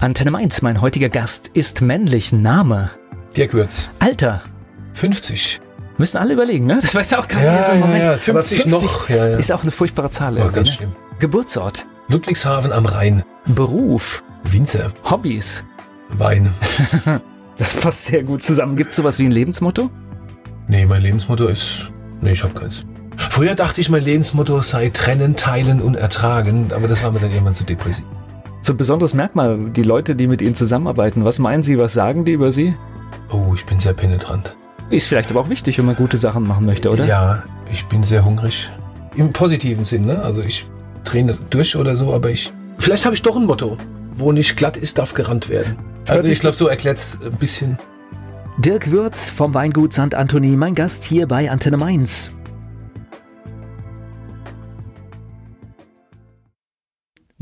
Antenne Mainz, mein heutiger Gast ist männlich. Name? Dirk Würz. Alter? 50. Müssen alle überlegen, ne? Das war jetzt auch gerade ja, so ein Moment. Ja, ja, 50, 50 noch. Ja, ja. Ist auch eine furchtbare Zahl. Oh, ganz ne? schlimm. Geburtsort? Ludwigshafen am Rhein. Beruf? Winzer. Hobbys? Wein. das passt sehr gut zusammen. Gibt es sowas wie ein Lebensmotto? Nee, mein Lebensmotto ist. Nee, ich hab keins. Früher dachte ich, mein Lebensmotto sei trennen, teilen und ertragen, aber das war mir dann irgendwann zu depressiv. So ein besonderes Merkmal, die Leute, die mit Ihnen zusammenarbeiten, was meinen Sie, was sagen die über Sie? Oh, ich bin sehr penetrant. Ist vielleicht aber auch wichtig, wenn man gute Sachen machen möchte, oder? Ja, ich bin sehr hungrig. Im positiven Sinn, ne? Also ich träne durch oder so, aber ich. Vielleicht habe ich doch ein Motto. Wo nicht glatt ist, darf gerannt werden. Also ich glaube, so erklärt es ein bisschen. Dirk Würz vom Weingut St. Anthony, mein Gast hier bei Antenne Mainz.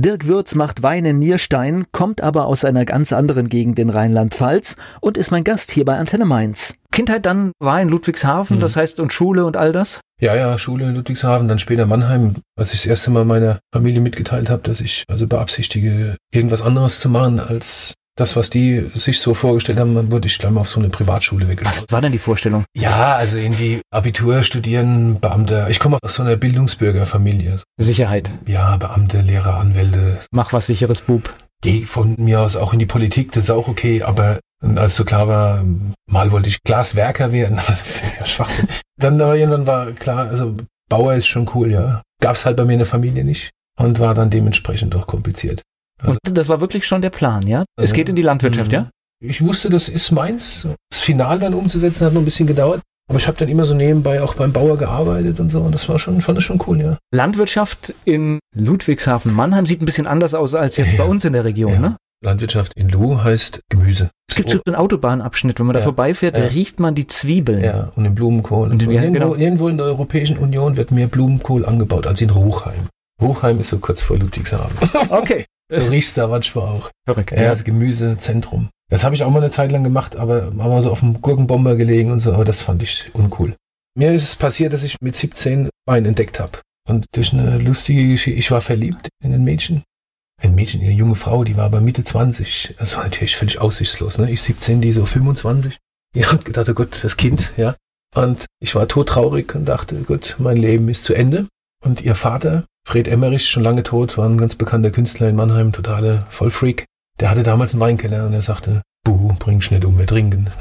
Dirk Würz macht Wein in Nierstein, kommt aber aus einer ganz anderen Gegend in Rheinland-Pfalz und ist mein Gast hier bei Antenne Mainz. Kindheit dann war in Ludwigshafen, mhm. das heißt und Schule und all das? Ja, ja, Schule in Ludwigshafen, dann später Mannheim, als ich das erste Mal meiner Familie mitgeteilt habe, dass ich also beabsichtige, irgendwas anderes zu machen als das, was die sich so vorgestellt haben, würde ich gleich mal auf so eine Privatschule weggelaufen. Was war denn die Vorstellung? Ja, also irgendwie Abitur studieren, Beamte. Ich komme aus so einer Bildungsbürgerfamilie. Sicherheit. Ja, Beamte, Lehrer, Anwälte. Mach was sicheres, Bub. Geh von mir aus auch in die Politik, das ist auch okay, aber als so klar war, mal wollte ich Glaswerker werden, ja, Schwachsinn. Dann aber irgendwann war klar, also Bauer ist schon cool, ja. Gab's halt bei mir in der Familie nicht und war dann dementsprechend auch kompliziert. Also, und das war wirklich schon der Plan, ja? Es geht in die Landwirtschaft, ja? Ich wusste, das ist meins. Das Final dann umzusetzen hat noch ein bisschen gedauert. Aber ich habe dann immer so nebenbei auch beim Bauer gearbeitet und so. Und das war schon, fand das schon cool, ja. Landwirtschaft in Ludwigshafen-Mannheim sieht ein bisschen anders aus als jetzt ja. bei uns in der Region, ja. ne? Landwirtschaft in Lu heißt Gemüse. Es gibt so einen Autobahnabschnitt, wenn man ja. da vorbeifährt, da riecht man die Zwiebeln. Ja, und den Blumenkohl. Und so. ja, irgendwo, genau. irgendwo in der Europäischen Union wird mehr Blumenkohl angebaut als in Ruchheim. Ruchheim ist so kurz vor Ludwigshafen. Okay. So riecht's da manchmal auch. Verrückt. Ja, das Gemüsezentrum. Das habe ich auch mal eine Zeit lang gemacht, aber haben wir so auf dem Gurkenbomber gelegen und so, aber das fand ich uncool. Mir ist es passiert, dass ich mit 17 Wein entdeckt habe. Und durch eine lustige Geschichte, ich war verliebt in ein Mädchen. Ein Mädchen, eine junge Frau, die war aber Mitte 20. Das war natürlich völlig aussichtslos, ne? Ich 17, die so 25. Ich hab gedacht, oh Gott, das Kind, ja. Und ich war todtraurig und dachte, gut, mein Leben ist zu Ende. Und ihr Vater, Fred Emmerich, schon lange tot, war ein ganz bekannter Künstler in Mannheim, totale Vollfreak. Der hatte damals einen Weinkeller und er sagte, Buh, bring nicht um, wir trinken.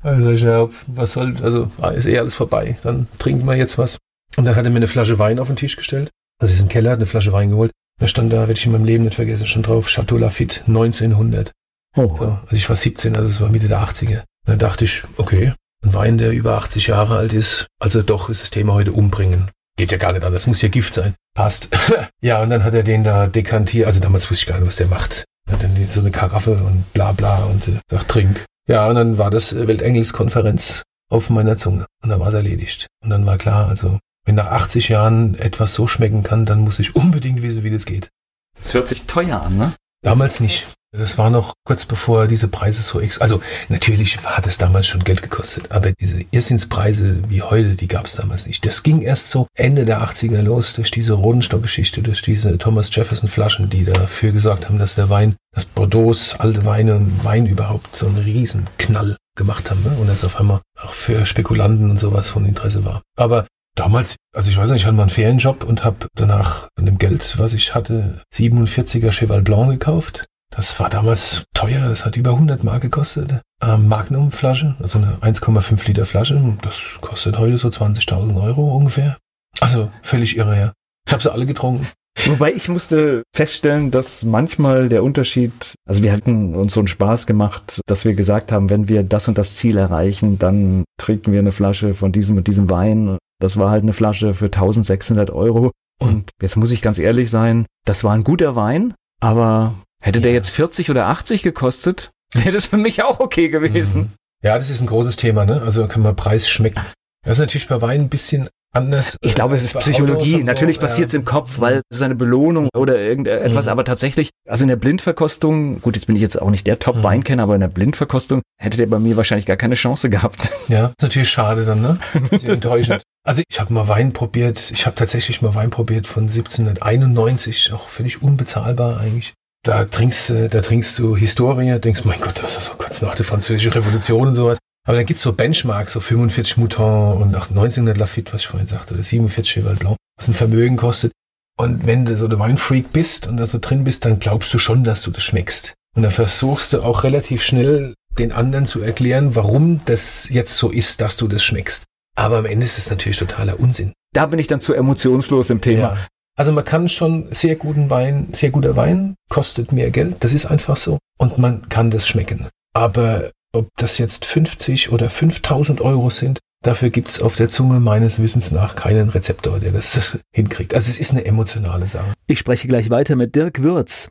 Also ich hab, was soll, also ah, ist eh alles vorbei, dann trinken wir jetzt was. Und dann hat er mir eine Flasche Wein auf den Tisch gestellt. Also ist ein Keller, hat eine Flasche Wein geholt. Da stand da, werde ich in meinem Leben nicht vergessen, schon drauf, Chateau Lafitte 1900. Oh. So, also ich war 17, also es war Mitte der 80er. Da dachte ich, okay, ein Wein, der über 80 Jahre alt ist, also doch ist das Thema heute umbringen. Geht ja gar nicht anders, muss ja Gift sein. Passt. ja, und dann hat er den da dekantiert, also damals wusste ich gar nicht, was der macht. Hat dann so eine Karaffe und bla bla und äh, sagt, trink. Ja, und dann war das Weltengelskonferenz auf meiner Zunge. Und dann war es erledigt. Und dann war klar, also, wenn nach 80 Jahren etwas so schmecken kann, dann muss ich unbedingt wissen, wie das geht. Das hört sich teuer an, ne? Damals nicht. Das war noch kurz bevor diese Preise so ex. Also natürlich hat es damals schon Geld gekostet, aber diese Irrsinnspreise wie heute, die gab es damals nicht. Das ging erst so Ende der 80er los durch diese Rodenstock-Geschichte, durch diese Thomas Jefferson-Flaschen, die dafür gesorgt haben, dass der Wein, dass Bordeaux, alte Weine und Wein überhaupt so einen Riesenknall gemacht haben ne? und das auf einmal auch für Spekulanten und sowas von Interesse war. Aber Damals, also ich weiß nicht, ich hatte mal einen Ferienjob und habe danach von dem Geld, was ich hatte, 47er Cheval Blanc gekauft. Das war damals teuer, das hat über 100 Mark gekostet. Ähm, Magnum-Flasche, also eine 1,5 Liter Flasche, das kostet heute so 20.000 Euro ungefähr. Also völlig irre, ja. Ich habe sie alle getrunken. Wobei ich musste feststellen, dass manchmal der Unterschied, also wir hatten uns so einen Spaß gemacht, dass wir gesagt haben, wenn wir das und das Ziel erreichen, dann trinken wir eine Flasche von diesem und diesem Wein. Das war halt eine Flasche für 1600 Euro. Und jetzt muss ich ganz ehrlich sein, das war ein guter Wein, aber Hätte ja. der jetzt 40 oder 80 gekostet, wäre das für mich auch okay gewesen. Mhm. Ja, das ist ein großes Thema, ne? Also kann man Preis schmecken. Das ist natürlich bei Wein ein bisschen anders. Ich glaube, es ist Psychologie. Natürlich so, passiert es ja. im Kopf, weil es ist eine Belohnung oder irgendetwas. Mhm. Aber tatsächlich, also in der Blindverkostung, gut, jetzt bin ich jetzt auch nicht der Top-Weinkenner, mhm. aber in der Blindverkostung hätte der bei mir wahrscheinlich gar keine Chance gehabt. Ja, ist natürlich schade dann, ne? enttäuschend. Also ich habe mal Wein probiert. Ich habe tatsächlich mal Wein probiert von 1791, auch völlig unbezahlbar eigentlich. Da trinkst, da trinkst du Historie, denkst, mein Gott, das ist so kurz nach der französischen Revolution und sowas. Aber da gibt's so Benchmarks, so 45 Mouton und auch 1900 Lafitte, was ich vorhin sagte, oder 47 Cheval Blanc, was ein Vermögen kostet. Und wenn du so der Weinfreak bist und da so drin bist, dann glaubst du schon, dass du das schmeckst. Und dann versuchst du auch relativ schnell den anderen zu erklären, warum das jetzt so ist, dass du das schmeckst. Aber am Ende ist es natürlich totaler Unsinn. Da bin ich dann zu emotionslos im Thema. Ja. Also man kann schon sehr guten Wein, sehr guter Wein kostet mehr Geld, das ist einfach so. Und man kann das schmecken. Aber ob das jetzt 50 oder 5000 Euro sind, dafür gibt's auf der Zunge meines Wissens nach keinen Rezeptor, der das hinkriegt. Also es ist eine emotionale Sache. Ich spreche gleich weiter mit Dirk Würz.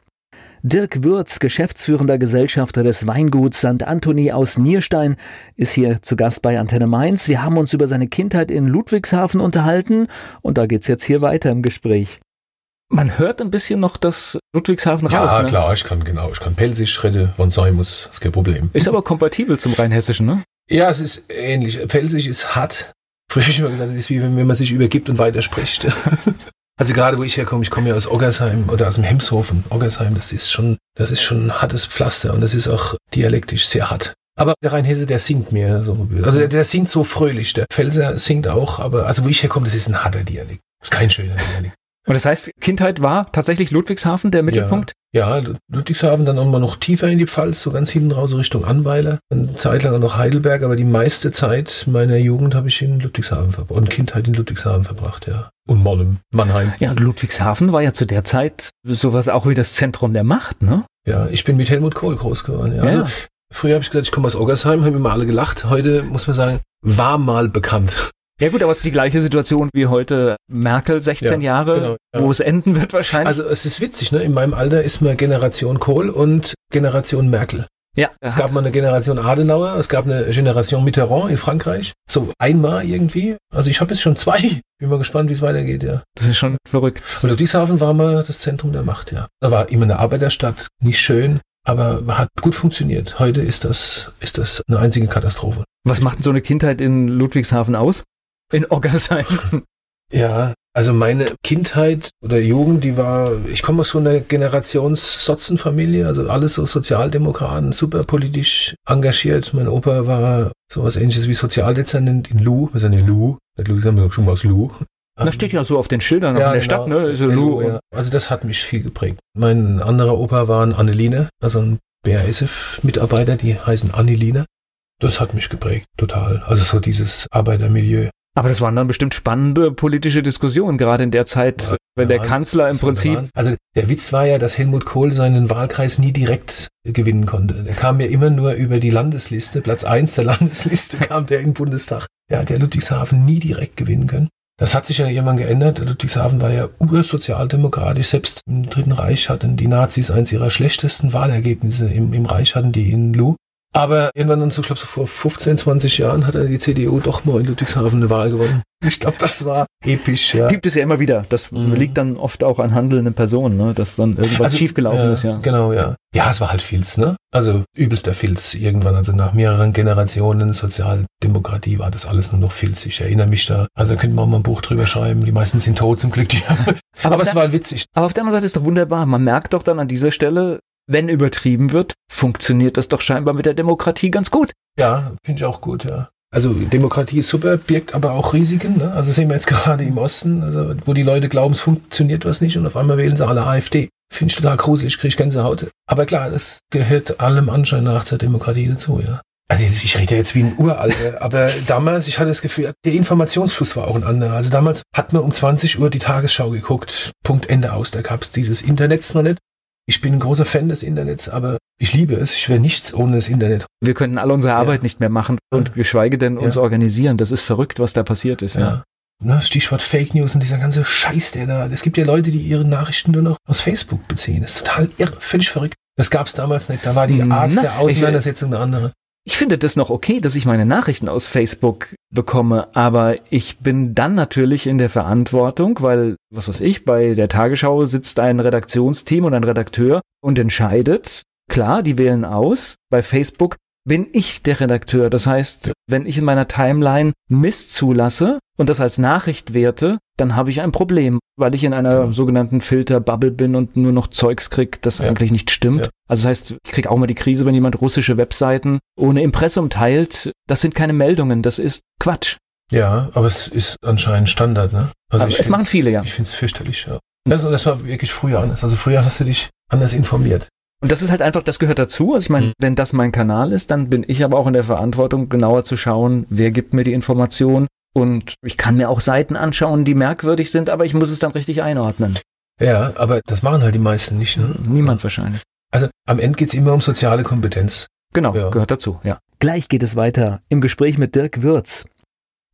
Dirk Würz, geschäftsführender Gesellschafter des Weinguts St. Anthony aus Nierstein, ist hier zu Gast bei Antenne Mainz. Wir haben uns über seine Kindheit in Ludwigshafen unterhalten und da geht's jetzt hier weiter im Gespräch. Man hört ein bisschen noch das Ludwigshafen Ja, raus. ne? klar, ich kann genau, ich kann Pelzig reden, wann sein muss, ist kein Problem. Ist aber kompatibel zum Rheinhessischen, ne? Ja, es ist ähnlich. Pfälzisch ist hart. Früher habe ich immer gesagt, es ist wie wenn, wenn man sich übergibt und weiterspricht. also gerade wo ich herkomme, ich komme ja aus Oggersheim oder aus dem Hemshofen. Oggersheim, das ist schon, das ist schon ein hartes Pflaster und das ist auch dialektisch sehr hart. Aber der Rheinhesse, der singt mir so. Also der, der singt so fröhlich. Der Pfälzer singt auch, aber also wo ich herkomme, das ist ein harter Dialekt. Das ist kein schöner Dialekt. Und das heißt, Kindheit war tatsächlich Ludwigshafen der Mittelpunkt? Ja, Ludwigshafen, dann auch mal noch tiefer in die Pfalz, so ganz hinten raus, so Richtung Anweiler. Eine Zeit lang auch noch Heidelberg, aber die meiste Zeit meiner Jugend habe ich in Ludwigshafen verbracht. Und Kindheit in Ludwigshafen verbracht, ja. Und Mollem, Mannheim. Ja, und Ludwigshafen war ja zu der Zeit sowas auch wie das Zentrum der Macht, ne? Ja, ich bin mit Helmut Kohl groß geworden. Ja. Also, früher habe ich gesagt, ich komme aus Oggersheim, haben immer alle gelacht. Heute muss man sagen, war mal bekannt. Ja gut, aber es ist die gleiche Situation wie heute Merkel, 16 Ja, Jahre, genau, ja. wo es enden wird wahrscheinlich. Also es ist witzig, ne? In meinem Alter ist man Generation Kohl und Generation Merkel. Ja, Es gab mal eine Generation Adenauer, es gab eine Generation Mitterrand in Frankreich. So einmal irgendwie. Also ich habe jetzt schon zwei. Bin mal gespannt, wie es weitergeht, ja. das ist schon verrückt. Und Ludwigshafen war mal das Zentrum der Macht, ja. Da war immer eine Arbeiterstadt, nicht schön, aber hat gut funktioniert. Heute ist das, ist das eine einzige Katastrophe. Was macht denn so eine Kindheit in Ludwigshafen aus? In Oggersheim. Ja, also meine Kindheit oder Jugend, die war, ich komme aus so einer Generations-Sotzenfamilie, also alles so Sozialdemokraten, super politisch engagiert. Mein Opa war sowas ähnliches wie Sozialdezernent in Lu, wir sind in Lu, nicht Ludwigshafen, sondern schon mal aus Lu. Das steht ja so auf den Schildern auch in der genau. Stadt, ne? So LU, Lu ja. Also das hat mich viel geprägt. Mein anderer Opa war ein Anneline, also ein BASF-Mitarbeiter, die heißen Anneline. Das hat mich geprägt, total. Also so dieses Arbeitermilieu. Aber das waren dann bestimmt spannende politische Diskussionen, gerade in der Zeit, Ja, wenn der ja, Kanzler im der Prinzip Wahnsinn. Also der Witz war ja, dass Helmut Kohl seinen Wahlkreis nie direkt gewinnen konnte. Der kam ja immer nur über die Landesliste. Platz eins der Landesliste kam der in den Bundestag. Ja, der Ludwigshafen nie direkt gewinnen können. Das hat sich ja irgendwann geändert. Ludwigshafen war ja ursozialdemokratisch. Selbst im Dritten Reich hatten die Nazis eins ihrer schlechtesten Wahlergebnisse im, im Reich hatten die in Lu. Aber irgendwann dann so, ich glaube, so vor 15, 20 Jahren hat dann die CDU doch mal in Ludwigshafen eine Wahl gewonnen. Ich glaube, das war episch, ja. gibt es ja immer wieder. Das Mhm. liegt dann oft auch an handelnden Personen, ne? dass dann irgendwas Also, schiefgelaufen ja, ist, ja. Genau, ja. Ja, es war halt Filz, ne? Also übelster Filz irgendwann. Also nach mehreren Generationen Sozialdemokratie war das alles nur noch Filz. Ich erinnere mich da. Also da könnte man auch mal ein Buch drüber schreiben. Die meisten sind tot zum Glück. Die aber es da- war witzig. Aber auf der anderen Seite ist doch wunderbar. Man merkt doch dann an dieser Stelle, wenn übertrieben wird, funktioniert das doch scheinbar mit der Demokratie ganz gut. Ja, finde ich auch gut, ja. Also Demokratie ist super, birgt aber auch Risiken. Ne? Also sehen wir jetzt gerade im Osten, also wo die Leute glauben, es funktioniert was nicht und auf einmal wählen sie alle AfD. Finde ich total gruselig, kriege ich Gänsehaut. Aber klar, das gehört allem Anschein nach zur Demokratie dazu, ja. Also ich rede jetzt wie ein Uralter, aber damals, ich hatte das Gefühl, der Informationsfluss war auch ein anderer. Also damals hat man um 20 Uhr die Tagesschau geguckt, Punkt, Ende aus. Da gab es dieses Internet noch nicht. Ich bin ein großer Fan des Internets, aber ich liebe es. Ich wäre nichts ohne das Internet. Wir könnten alle unsere Ja. Arbeit nicht mehr machen und geschweige denn uns Ja. organisieren. Das ist verrückt, was da passiert ist. Ja. Ja. Na, Stichwort Fake News und dieser ganze Scheiß, der da. Es gibt ja Leute, die ihre Nachrichten nur noch aus Facebook beziehen. Das ist total irre, völlig verrückt. Das gab es damals nicht. Da war die Art Na, der Auseinandersetzung eine andere. Ich finde das noch okay, dass ich meine Nachrichten aus Facebook bekomme, aber ich bin dann natürlich in der Verantwortung, weil, was weiß ich, bei der Tagesschau sitzt ein Redaktionsteam und ein Redakteur und entscheidet, klar, die wählen aus. Bei Facebook bin ich der Redakteur. Das heißt, wenn ich in meiner Timeline Mist zulasse, und das als Nachricht werte, dann habe ich ein Problem, weil ich in einer ja. sogenannten Filterbubble bin und nur noch Zeugs krieg, das ja. eigentlich nicht stimmt. Ja. Also das heißt, ich krieg auch mal die Krise, wenn jemand russische Webseiten ohne Impressum teilt. Das sind keine Meldungen, das ist Quatsch. Ja, aber es ist anscheinend Standard, ne? Also aber es machen viele, ja. Ich finde es fürchterlich, ja. Also das war wirklich früher anders. Also früher hast du dich anders informiert. Und das ist halt einfach, das gehört dazu. Also ich meine, mhm. wenn das mein Kanal ist, dann bin ich aber auch in der Verantwortung, genauer zu schauen, wer gibt mir die Information. Und ich kann mir auch Seiten anschauen, die merkwürdig sind, aber ich muss es dann richtig einordnen. Ja, aber das machen halt die meisten nicht. Ne? Niemand wahrscheinlich. Also am Ende geht es immer um soziale Kompetenz. Genau, ja. gehört dazu, ja. Gleich geht es weiter im Gespräch mit Dirk Würz.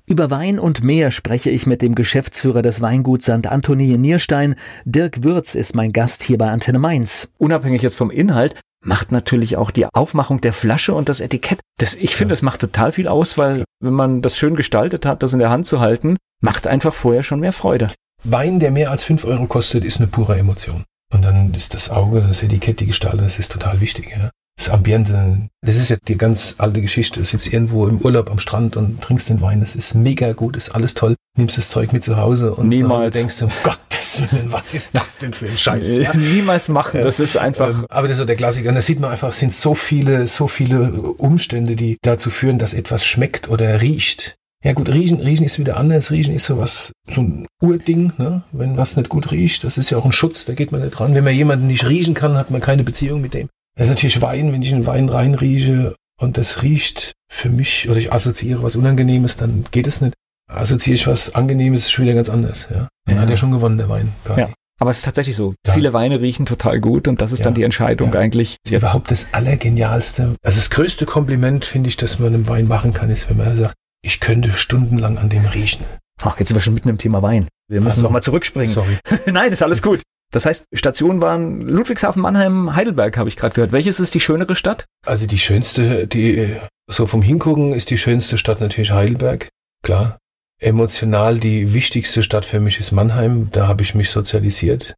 Über Wein und mehr spreche ich mit dem Geschäftsführer des Weinguts St. Anthony in Nierstein. Dirk Würz ist mein Gast hier bei Antenne Mainz. Unabhängig jetzt vom Inhalt, macht natürlich auch die Aufmachung der Flasche und das Etikett. Das, ich finde, das macht total viel aus, weil wenn man das schön gestaltet hat, das in der Hand zu halten, macht einfach vorher schon mehr Freude. Wein, der mehr als fünf Euro kostet, ist eine pure Emotion. Und dann ist das Auge, das Etikett, die Gestaltung, das ist total wichtig. Ja? das Ambiente, das ist ja die ganz alte Geschichte. Du sitzt irgendwo im Urlaub am Strand und trinkst den Wein. Das ist mega gut, ist alles toll. Nimmst das Zeug mit zu Hause und Niemals. denkst du, um Gottes Willen, was ist das denn für ein Scheiß? Ja? Niemals machen. Das ist einfach. Ähm, aber das ist so der Klassiker. Und da sieht man einfach, es sind so viele, so viele Umstände, die dazu führen, dass etwas schmeckt oder riecht. Ja gut, riechen, riechen ist wieder anders. Riechen ist sowas, so ein Urding, ne? Wenn was nicht gut riecht, das ist ja auch ein Schutz, da geht man nicht dran. Wenn man jemanden nicht riechen kann, hat man keine Beziehung mit dem. Das ist natürlich Wein, wenn ich in Wein reinrieche und das riecht für mich oder ich assoziiere was Unangenehmes, dann geht es nicht. Assoziiere ich was Angenehmes, ist schon wieder ganz anders. Ja? Dann ja. hat er schon gewonnen, der Wein. Ja. Aber es ist tatsächlich so. Ja. Viele Weine riechen total gut und das ist ja. dann die Entscheidung eigentlich. Das ist überhaupt das Allergenialste. Also das größte Kompliment, finde ich, dass man einem Wein machen kann, ist, wenn man sagt, ich könnte stundenlang an dem riechen. Ach, jetzt sind wir schon mitten im Thema Wein. Wir müssen also, nochmal zurückspringen. Sorry. Nein, ist alles gut. Das heißt, Stationen waren Ludwigshafen, Mannheim, Heidelberg, habe ich gerade gehört. Welches ist die schönere Stadt? Also die schönste, die so vom Hingucken ist die schönste Stadt natürlich Heidelberg, klar. Emotional die wichtigste Stadt für mich ist Mannheim. Da habe ich mich sozialisiert.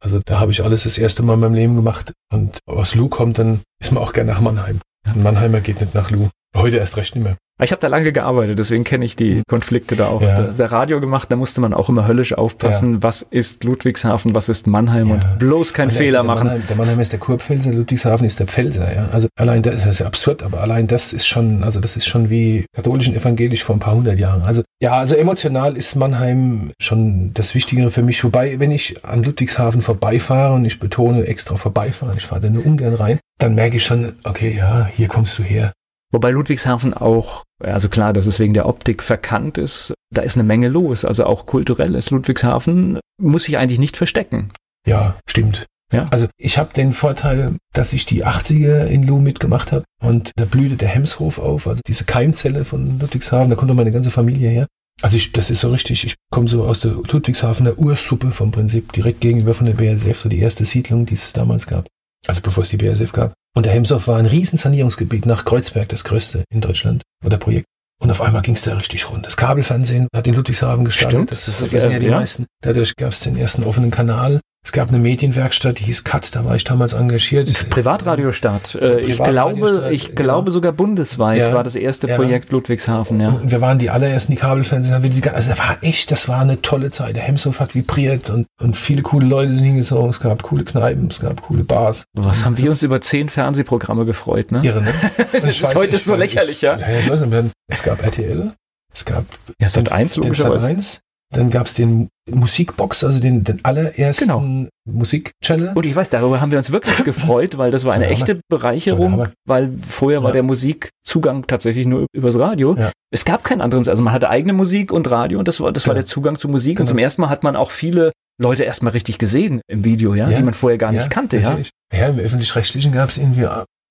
Also da habe ich alles das erste Mal in meinem Leben gemacht. Und aus Lu kommt, dann ist man auch gern nach Mannheim. Ein Mannheimer geht nicht nach Lu. Heute erst recht nicht mehr. Ich habe da lange gearbeitet, deswegen kenne ich die Konflikte da auch. Ja. Der Radio gemacht, da musste man auch immer höllisch aufpassen, ja. was ist Ludwigshafen, was ist Mannheim ja. und bloß keinen also Fehler der machen. Mannheim, der Mannheim ist der Kurpfälzer, Ludwigshafen ist der Pfälzer. Ja? Also allein das ist absurd, aber allein das ist schon, also das ist schon wie katholisch und evangelisch vor ein paar hundert Jahren. Also ja, also emotional ist Mannheim schon das Wichtigere für mich. Wobei, wenn ich an Ludwigshafen vorbeifahre und ich betone extra vorbeifahren, ich fahre da nur ungern rein, dann merke ich schon, okay, ja, hier kommst du her. Wobei Ludwigshafen auch, also klar, dass es wegen der Optik verkannt ist, da ist eine Menge los. Also auch kulturell ist Ludwigshafen, muss sich eigentlich nicht verstecken. Ja, stimmt. Ja. Also ich habe den Vorteil, dass ich die 80er in Lu mitgemacht habe und da blühte der Hemshof auf, also diese Keimzelle von Ludwigshafen, da kommt meine ganze Familie her. Also ich, das ist so richtig, ich komme so aus der Ludwigshafener Ursuppe vom Prinzip, direkt gegenüber von der BASF, so die erste Siedlung, die es damals gab. Also bevor es die BASF gab. Und der Hemshof war ein Riesensanierungsgebiet nach Kreuzberg, das größte in Deutschland oder Projekt. Und auf einmal ging es da richtig rund. Das Kabelfernsehen hat in Ludwigshafen gestartet. Stimmt, das, das vergessen ja die ja. meisten. Dadurch gab es den ersten offenen Kanal. Es gab eine Medienwerkstatt, die hieß CUT, da war ich damals engagiert. Privatradiostart. Äh, ich glaube, ich genau. glaube sogar bundesweit ja, war das erste ja. Projekt Ludwigshafen, ja. Und wir waren die allerersten, die Kabelfernsehen haben. Also das war echt, das war eine tolle Zeit. Der Hemshof hat vibriert und, und viele coole Leute sind hingezogen. Es gab coole Kneipen, es gab coole Bars. Was haben wir uns über zehn Fernsehprogramme gefreut, ne? Irre, ne? das ist weiß, heute so lächerlich, ja. ja, ja es gab RTL, es gab ja, Sat 1 logischerweise. Dann gab es den Musikbox, also den, den allerersten genau. Musikchannel. Und ich weiß, darüber haben wir uns wirklich gefreut, weil das war eine echte Bereicherung, weil vorher ja. war der Musikzugang tatsächlich nur übers Radio. Ja. Es gab keinen anderen, also man hatte eigene Musik und Radio und das war, das genau. war der Zugang zu Musik. Genau. Und zum ersten Mal hat man auch viele Leute erstmal richtig gesehen im Video, ja, ja die man vorher gar nicht kannte, natürlich. ja. Ja, im Öffentlich-Rechtlichen gab es irgendwie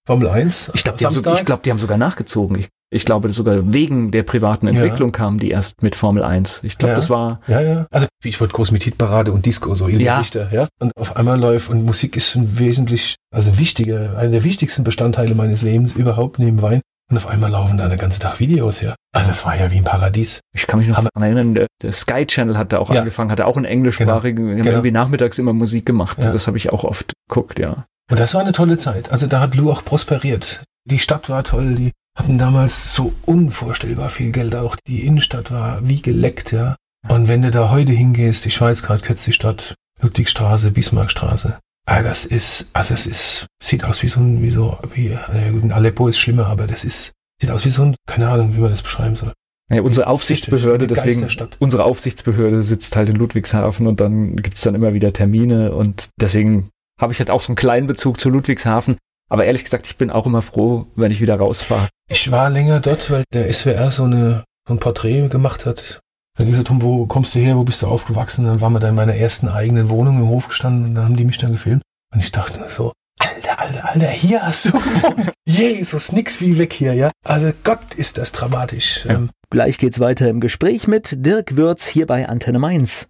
Formel 1. Ich glaube, die, so, glaub, die haben sogar nachgezogen. Ich ich glaube, sogar wegen der privaten Entwicklung ja. kamen die erst mit Formel 1. Ich glaube, ja. das war. Ja, ja. Also ich wollte groß mit Hitparade und Disco, so ja. Richter, ja. Und auf einmal läuft und Musik ist ein wesentlich, also wichtiger, einer der wichtigsten Bestandteile meines Lebens überhaupt neben Wein. Und auf einmal laufen da den ganzen Tag Videos, ja. Also das war ja wie ein Paradies. Ich kann mich noch daran erinnern, der, der, Sky Channel hat da auch ja. angefangen, hatte auch einen englischsprachigen, genau. genau. irgendwie nachmittags immer Musik gemacht. Ja. Das habe ich auch oft geguckt, ja. Und das war eine tolle Zeit. Also da hat Lou auch prosperiert. Die Stadt war toll, die hatten damals so unvorstellbar viel Geld. Auch die Innenstadt war wie geleckt, ja. Und wenn du da heute hingehst, ich jetzt gerade kürzlich dort, Ludwigstraße, Bismarckstraße. Ah, das ist, also es ist, sieht aus wie so ein, wie so, wie, äh, Aleppo ist schlimmer, aber das ist, sieht aus wie so ein, keine Ahnung, wie man das beschreiben soll. Ja, unsere Aufsichtsbehörde, deswegen, unsere Aufsichtsbehörde sitzt halt in Ludwigshafen und dann gibt's dann immer wieder Termine und deswegen habe ich halt auch so einen kleinen Bezug zu Ludwigshafen. Aber ehrlich gesagt, ich bin auch immer froh, wenn ich wieder rausfahre. Ich war länger dort, weil der SWR so, eine, so ein Porträt gemacht hat. Da ging es darum, wo kommst du her, wo bist du aufgewachsen? Dann waren wir da in meiner ersten eigenen Wohnung im Hof gestanden und dann haben die mich dann gefilmt. Und ich dachte nur so, Alter, Alter, Alter, hier hast du gewohnt. Jesus, nix wie weg hier, ja. Also Gott, ist das dramatisch. Ja. Ähm, Gleich geht's weiter im Gespräch mit Dirk Würz hier bei Antenne Mainz.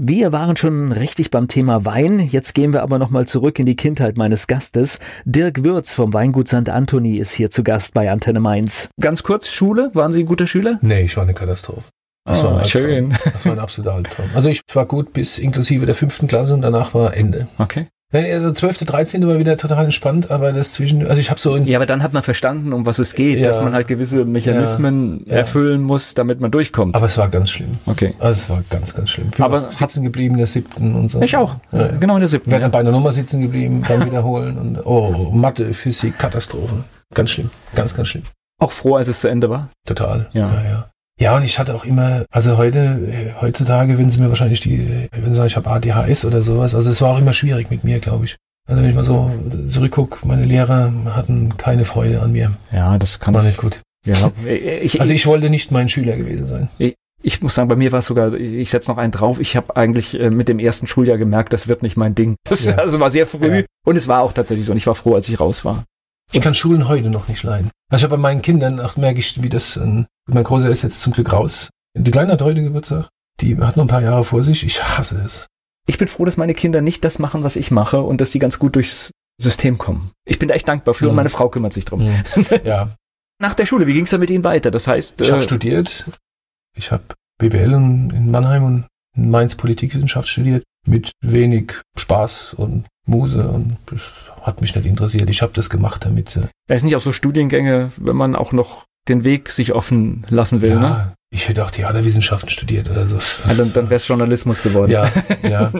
Wir waren schon richtig beim Thema Wein, jetzt gehen wir aber nochmal zurück in die Kindheit meines Gastes. Dirk Würz vom Weingut St. Anthony ist hier zu Gast bei Antenne Mainz. Ganz kurz, Schule, waren Sie ein guter Schüler? Nee, ich war eine Katastrophe. Das, oh, war, schön. das war ein absoluter Albtraum. Also ich war gut bis inklusive der fünften Klasse und danach war Ende. Okay. Also 12., 13. war wieder total entspannt, aber das zwischen, also ich habe so. ja, aber dann hat man verstanden, um was es geht, ja, dass man halt gewisse Mechanismen ja, ja. erfüllen muss, damit man durchkommt. Aber es war ganz schlimm. Okay. Also es war ganz, ganz schlimm. Ich aber sitzen geblieben in der siebten und so. Ich auch. Genau in der siebten. Wir dann bei einer Nummer sitzen geblieben, dann wiederholen und oh, Mathe, Physik, Katastrophe. Ganz schlimm. Ganz, ganz schlimm. Auch froh, als es zu Ende war? Total. Ja, ja. Ja. Und ich hatte auch immer, also heute, heutzutage, wenn sie mir wahrscheinlich die, wenn sie sagen, ich habe ADHS oder sowas, also es war auch immer schwierig mit mir, glaube ich. Also wenn ich mal so zurückgucke, meine Lehrer hatten keine Freude an mir. Ja, das kann war nicht gut. Ja, ich, also ich wollte nicht mein Schüler gewesen sein. Ich, ich muss sagen, bei mir war es sogar, ich setze noch einen drauf, ich habe eigentlich äh, mit dem ersten Schuljahr gemerkt, das wird nicht mein Ding. Das ja. also war sehr früh ja. und es war auch tatsächlich so und ich war froh, als ich raus war. Ich kann Schulen heute noch nicht leiden. Also ich habe bei meinen Kindern, ach, merke ich, wie das, äh, mein Großer ist jetzt zum Glück raus. Die Kleine hat heute Geburtstag. Die hat noch ein paar Jahre vor sich. Ich hasse es ich bin froh, dass meine Kinder nicht das machen, was ich mache und dass sie ganz gut durchs System kommen. Ich bin da echt dankbar für mhm. und meine Frau kümmert sich drum. Mhm. Ja. Nach der Schule, wie ging es dann mit Ihnen weiter? Das heißt, ich habe äh, studiert. Ich habe BWL in Mannheim und in Mainz Politikwissenschaft studiert mit wenig Spaß und Muse und hat mich nicht interessiert. Ich habe das gemacht, damit. Äh, da ist nicht auch so Studiengänge, wenn man auch noch den Weg sich offen lassen will, ja, ne? Ich hätte auch Theaterwissenschaften studiert oder so. Ja, dann dann wäre es Journalismus geworden. Ja, ja.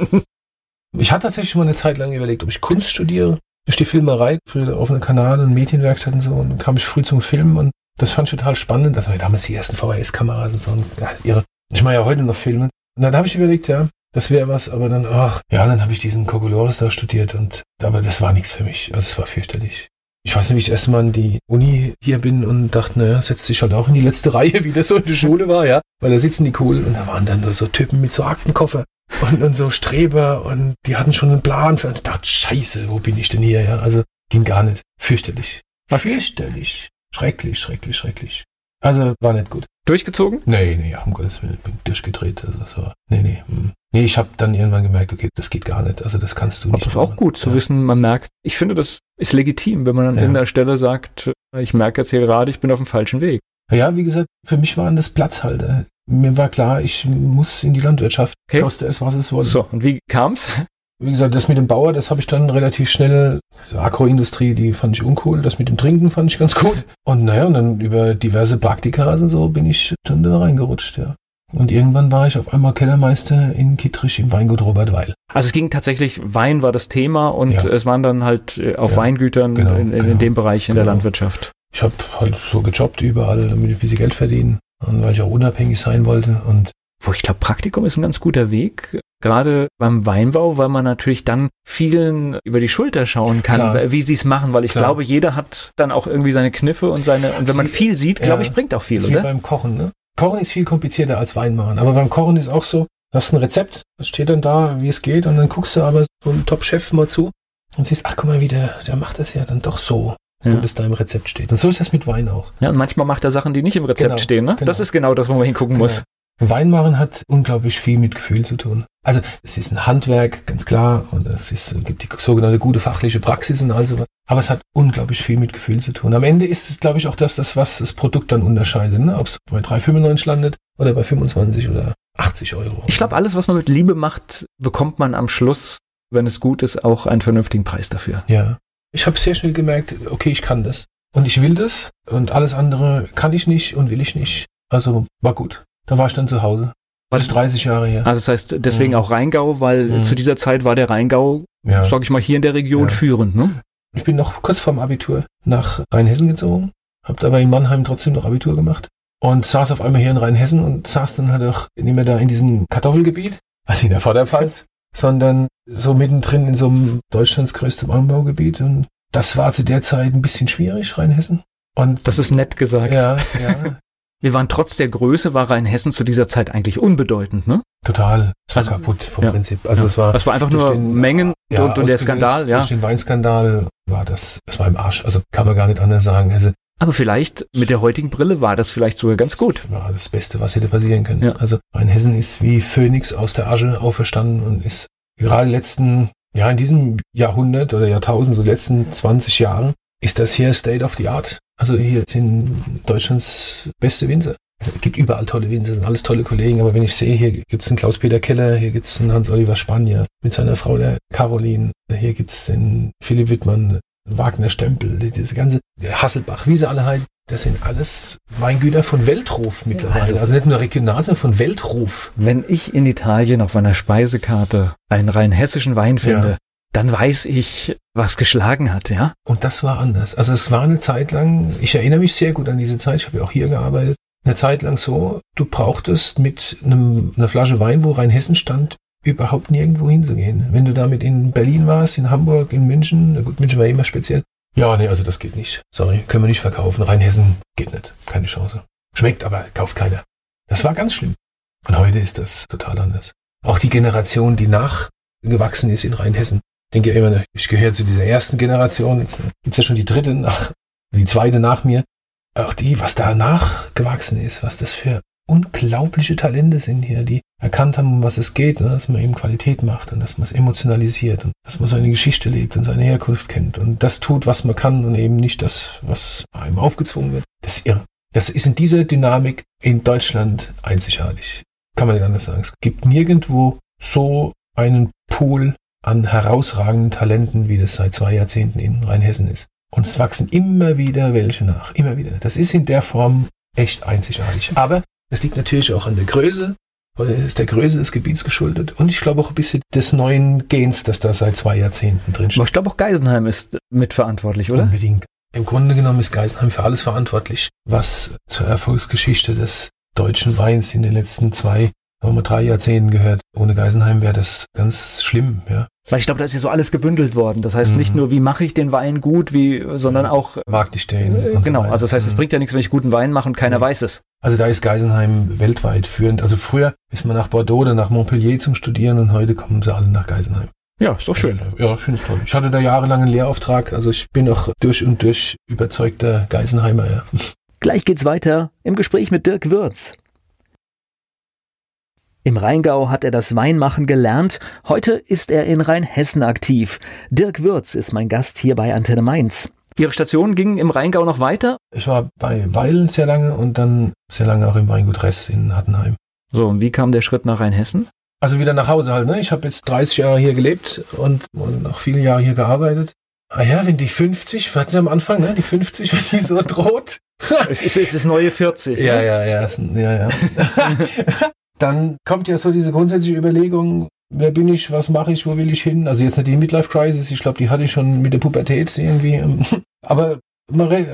Ich hatte tatsächlich mal eine Zeit lang überlegt, ob ich Kunst studiere. Durch die Filmerei für den offenen Kanal und Medienwerkstatt und so. Und dann kam ich früh zum Filmen und das fand ich total spannend. War damals die ersten VHS-Kameras und so. Und, ja, ihre. Ich mache ja heute noch Filme. Und dann habe ich überlegt, ja, das wäre was, aber dann, ach, ja, dann habe ich diesen Kokolores da studiert und, aber das war nichts für mich. Also es war fürchterlich ich weiß nicht, wie ich erst mal in die Uni hier bin und dachte, naja, setzt sich halt auch in die letzte Reihe, wie das so in der Schule war, ja. Weil da sitzen die cool und da waren dann nur so Typen mit so Aktenkoffer und, und so Streber und die hatten schon einen Plan für und ich dachte, scheiße, wo bin ich denn hier, ja. Also ging gar nicht. Fürchterlich. Fürchterlich. Schrecklich, schrecklich, schrecklich. Also war nicht gut. Durchgezogen? Nee, nee, um Gottes Willen, bin durchgedreht. Also das war, nee, nee. Hm. Nee, ich habe dann irgendwann gemerkt, okay, das geht gar nicht. Also das kannst du nicht. Aber das ist auch gut zu ja. wissen, man merkt, ich finde, das ist legitim, wenn man an ja. irgendeiner Stelle sagt, ich merke jetzt hier gerade, ich bin auf dem falschen Weg. Ja, wie gesagt, für mich waren das Platzhalter. Mir war klar, ich muss in die Landwirtschaft. Okay. Koste es, was es wolle. So, und wie kam's? Wie gesagt, das mit dem Bauer, das habe ich dann relativ schnell, so Agroindustrie, die fand ich uncool. Das mit dem Trinken fand ich ganz gut. Und naja, und dann über diverse Praktika und so bin ich dann da reingerutscht, ja. Und irgendwann war ich auf einmal Kellermeister in Kittrich im Weingut Robert Weil. Also es ging tatsächlich, Wein war das Thema und ja. es waren dann halt äh, auf ja, Weingütern genau, in, in, genau, dem Bereich in genau. der Landwirtschaft. Ich habe halt so gejobbt überall, damit ich ein bisschen Geld verdienen und weil ich auch unabhängig sein wollte und wo ich glaube, Praktikum ist ein ganz guter Weg, gerade beim Weinbau, weil man natürlich dann vielen über die Schulter schauen kann, Klar. wie sie es machen, weil ich Klar. glaube, jeder hat dann auch irgendwie seine Kniffe und seine, und wenn man viel sieht, glaube ich, bringt auch viel, oder? Wie beim Kochen, ne? Kochen ist viel komplizierter als Wein machen. Aber beim Kochen ist auch so, du hast ein Rezept, das steht dann da, wie es geht, und dann guckst du aber so einen Top-Chef mal zu und siehst, ach guck mal, wie der, der macht das ja dann doch so, ja. wo das da im Rezept steht. Und so ist das mit Wein auch. Ja, und manchmal macht er Sachen, die nicht im Rezept genau, stehen, ne? Genau. Das ist genau das, wo man hingucken genau. muss. Weinmachen hat unglaublich viel mit Gefühl zu tun. Also es ist ein Handwerk, ganz klar, und es ist, gibt die sogenannte gute fachliche Praxis und all sowas. Aber es hat unglaublich viel mit Gefühl zu tun. Am Ende ist es, glaube ich, auch das, das was das Produkt dann unterscheidet. Ne? Ob es bei 3,95 landet oder bei 25 oder 80 Euro. Ich glaube, alles, was man mit Liebe macht, bekommt man am Schluss, wenn es gut ist, auch einen vernünftigen Preis dafür. Ja. Ich habe sehr schnell gemerkt, okay, ich kann das. und ich will das und alles andere kann ich nicht und will ich nicht. Also war gut. Da war ich dann zu Hause. War das 30 Jahre her. Also das heißt deswegen Mhm. auch Rheingau, weil Mhm. zu dieser Zeit war der Rheingau, Ja. sag ich mal, hier in der Region Ja. führend, ne? Ich bin noch kurz vorm Abitur nach Rheinhessen gezogen, habe dabei in Mannheim trotzdem noch Abitur gemacht und saß auf einmal hier in Rheinhessen und saß dann halt auch nicht mehr da in diesem Kartoffelgebiet, also in der Vorderpfalz, sondern so mittendrin in so einem Deutschlands größtem Anbaugebiet und das war zu der Zeit ein bisschen schwierig, Rheinhessen. Und Das ist nett gesagt. ja, ja, Wir waren trotz der Größe, war Rheinhessen zu dieser Zeit eigentlich unbedeutend, ne? total. Es war Also, kaputt vom ja. Prinzip. Also Ja. es war Das war einfach nur den- Mengen ja, und, und der Skandal, ja. Durch den Weinskandal war das, das war im Arsch. Also kann man gar nicht anders sagen. Also Aber vielleicht mit der heutigen Brille war das vielleicht sogar ganz gut. war das Beste, was hätte passieren können. Ja. Also Rheinhessen ist wie Phönix aus der Asche auferstanden und ist gerade letzten, ja in diesem Jahrhundert oder Jahrtausend, so die letzten 20 Jahren, ist das hier State of the Art. Also hier sind Deutschlands beste Winzer. Es gibt überall tolle Winzer, sind alles tolle Kollegen, aber wenn ich sehe, hier gibt es einen Klaus-Peter Keller, hier gibt es einen Hans-Oliver Spanier mit seiner Frau, der Caroline, hier gibt es den Philipp Wittmann, Wagner Stempel, die- diese ganze Hasselbach, wie sie alle heißen, das sind alles Weingüter von Weltruf mittlerweile. Also- Also, nicht nur regional, sondern von Weltruf. Wenn ich in Italien auf meiner Speisekarte einen rein hessischen Wein finde, Ja. Dann weiß ich, was geschlagen hat, ja? Und das war anders. Also es war eine Zeit lang, ich erinnere mich sehr gut an diese Zeit, ich habe ja auch hier gearbeitet, eine Zeit lang so, du brauchtest mit einem, einer Flasche Wein, wo Rheinhessen stand, überhaupt nirgendwo hinzugehen. Wenn du damit in Berlin warst, in Hamburg, in München, na gut, München war immer speziell. Ja, nee, also das geht nicht. Sorry, können wir nicht verkaufen. Rheinhessen geht nicht. Keine Chance. Schmeckt, aber kauft keiner. Das war ganz schlimm. Und heute ist das total anders. Auch die Generation, die nachgewachsen ist in Rheinhessen, denke immer, ich gehöre zu dieser ersten Generation. Jetzt gibt es ja schon die dritte nach, die zweite nach mir. Auch die, was da nachgewachsen ist, was das für unglaubliche Talente sind hier, die erkannt haben, um was es geht, ne? dass man eben Qualität macht und dass man es emotionalisiert und dass man seine Geschichte lebt und seine Herkunft kennt und das tut, was man kann und eben nicht das, was einem aufgezwungen wird. Das ist irre. Das ist in dieser Dynamik in Deutschland einzigartig. Kann man nicht anders sagen. Es gibt nirgendwo so einen Pool an herausragenden Talenten, wie das seit zwei Jahrzehnten in Rheinhessen ist. Und es wachsen immer wieder welche nach. Immer wieder. Das ist in der Form echt einzigartig. Aber es liegt natürlich auch an der Größe, oder es ist der Größe des Gebiets geschuldet. Und ich glaube auch ein bisschen des neuen Gens, das da seit zwei Jahrzehnten drin Aber ich glaube auch Geisenheim ist mitverantwortlich, oder? Unbedingt. Im Grunde genommen ist Geisenheim für alles verantwortlich, was zur Erfolgsgeschichte des deutschen Weins in den letzten zwei, sagen wir drei Jahrzehnten gehört. Ohne Geisenheim wäre das ganz schlimm, ja. Weil ich glaube, da ist ja so alles gebündelt worden. Das heißt Mhm. nicht nur, wie mache ich den Wein gut, wie, sondern auch, Mag dich stehen. äh, so genau. weiter. Also das heißt, es Mhm. bringt ja nichts, wenn ich guten Wein mache und keiner Nee. weiß es. Also da ist Geisenheim weltweit führend. Also früher ist man nach Bordeaux oder nach Montpellier zum Studieren und heute kommen sie alle nach Geisenheim. Ja, ist doch schön. Ja, ich finde es toll. Ich hatte da jahrelang einen Lehrauftrag, also ich bin auch durch und durch überzeugter Geisenheimer. Ja. Gleich geht's weiter im Gespräch mit Dirk Würz. Im Rheingau hat er das Weinmachen gelernt. Heute ist er in Rheinhessen aktiv. Dirk Würz ist mein Gast hier bei Antenne Mainz. Ihre Station ging im Rheingau noch weiter. Ich war bei Weil sehr lange und dann sehr lange auch im Weingut Ress in Hattenheim. So, und wie kam der Schritt nach Rheinhessen? Also wieder nach Hause halt. Ne? Ich habe jetzt 30 Jahre hier gelebt und, und noch viele Jahre hier gearbeitet. Ah ja, wenn die 50, wir hatten sie am Anfang, ne? die 50, wenn die so droht. Es ist, es ist neue 40. Ja, ne? ja, ja, ein- ja, ja. Dann kommt ja so diese grundsätzliche Überlegung, wer bin ich, was mache ich, wo will ich hin? Also jetzt nicht die Midlife Crisis, ich glaube, die hatte ich schon mit der Pubertät irgendwie. Aber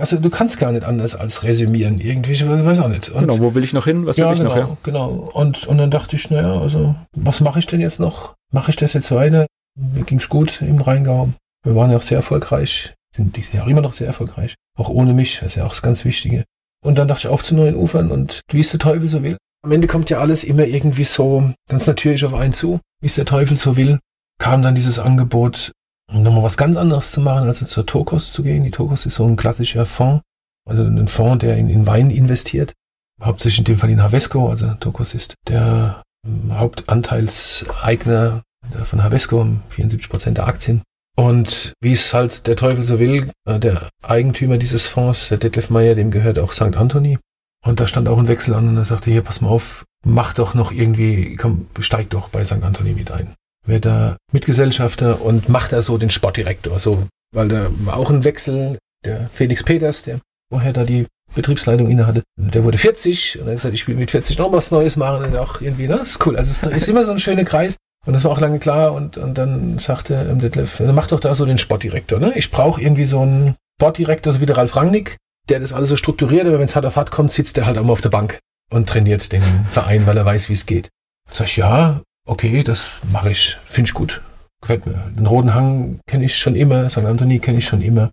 also du kannst gar nicht anders als resümieren irgendwie, ich weiß auch nicht. Und Genau, wo will ich noch hin? Was will ja, ich genau, noch? Ja? genau. Und, und dann dachte ich, naja, also was mache ich denn jetzt noch? Mache ich das jetzt weiter? Mir ging's gut im Rheingau. Wir waren ja auch sehr erfolgreich, sind dieses Jahr immer noch sehr erfolgreich. Auch ohne mich, das ist ja auch das ganz Wichtige. Und dann dachte ich auf zu neuen Ufern und wie es der Teufel so will. Am Ende kommt ja alles immer irgendwie so ganz natürlich auf einen zu, wie es der Teufel so will. Kam dann dieses Angebot, nochmal was ganz anderes zu machen, also zur Tokos zu gehen. Die Tokos ist so ein klassischer Fonds, also ein Fonds, der in, in Wein investiert hauptsächlich in dem Fall in Havesco, also Tokos ist der ähm, Hauptanteilseigner von Havesco, 74 Prozent der Aktien. Und wie es halt der Teufel so will, äh, der Eigentümer dieses Fonds, der Detlef Meyer, dem gehört auch St. Anthony. Und da stand auch ein Wechsel an und er sagte, hier, pass mal auf, mach doch noch irgendwie, komm, steig doch bei St. Anthony mit ein. Werd da Mitgesellschafter und mach da so den Sportdirektor, so, weil da war auch ein Wechsel der Felix Peters, der vorher da die Betriebsleitung inne hatte, der wurde 40 und er hat gesagt, ich will mit 40 noch was Neues machen und auch irgendwie, ne, ist cool. Also es ist immer so ein schöner Kreis und das war auch lange klar und, und dann sagte ähm, Detlef, mach doch da so den Sportdirektor, ne? Ich brauche irgendwie so einen Sportdirektor, so wie der Ralf Rangnick, der das alles so strukturiert, aber wenn es hart auf hart kommt, sitzt er halt auch mal auf der Bank und trainiert den Verein, weil er weiß, wie es geht. Sag ich, ja, okay, das mache ich, finde ich gut. Gefällt mir. Den Roten Hang kenne ich schon immer, St. Anthony kenne ich schon immer.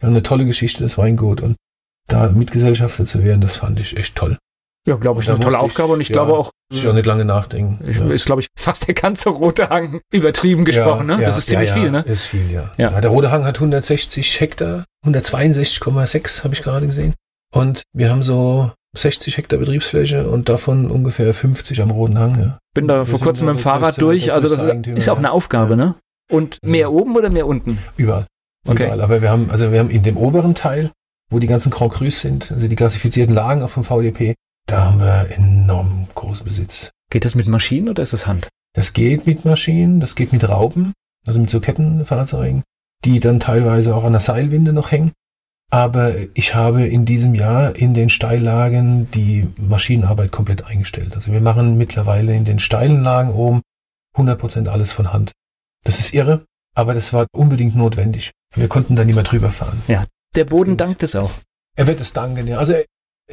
Wir haben eine tolle Geschichte, das Weingut und da Mitgesellschafter zu werden, das fand ich echt toll. Ja, glaube ich, eine tolle Aufgabe und ich ja, glaube auch. Muss ich auch nicht lange nachdenken. Ich, ja. Ist, glaube ich, fast der ganze Rote Hang übertrieben gesprochen, ja, ne? Das ist ziemlich viel, ne? Ist viel, ja. ja. Der Rote Hang hat 160 Hektar, 162,6 habe ich gerade gesehen. Und wir haben so 60 Hektar Betriebsfläche und davon ungefähr 50 am Roten Hang, ja. Bin da vor kurzem mit dem Fahrrad durch, also das ist auch eine Aufgabe, ne? Und also mehr oben oder mehr unten? Überall. Okay. Überall. Aber wir haben, also wir haben in dem oberen Teil, wo die ganzen Grand Crus sind, also die klassifizierten Lagen auch vom VDP, da haben wir enorm großen Besitz. Geht das mit Maschinen oder ist es Hand? Das geht mit Maschinen, das geht mit Raupen, also mit so Kettenfahrzeugen, die dann teilweise auch an der Seilwinde noch hängen. Aber ich habe in diesem Jahr in den Steillagen die Maschinenarbeit komplett eingestellt. Also wir machen mittlerweile in den steilen Lagen oben 100% alles von Hand. Das ist irre, aber das war unbedingt notwendig. Wir konnten da nicht mehr drüber fahren. Ja, der Boden dankt es auch. Er wird es danken, ja. Also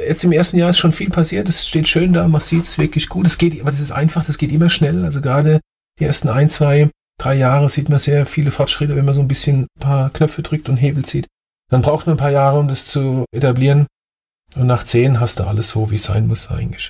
Jetzt im ersten Jahr ist schon viel passiert. Es steht schön da, man sieht es wirklich gut. Es geht, aber das ist einfach, das geht immer schnell. Also gerade die ersten ein, zwei, drei Jahre sieht man sehr viele Fortschritte, wenn man so ein bisschen ein paar Knöpfe drückt und Hebel zieht. Dann braucht man ein paar Jahre, um das zu etablieren. Und nach zehn hast du alles so, wie es sein muss eigentlich.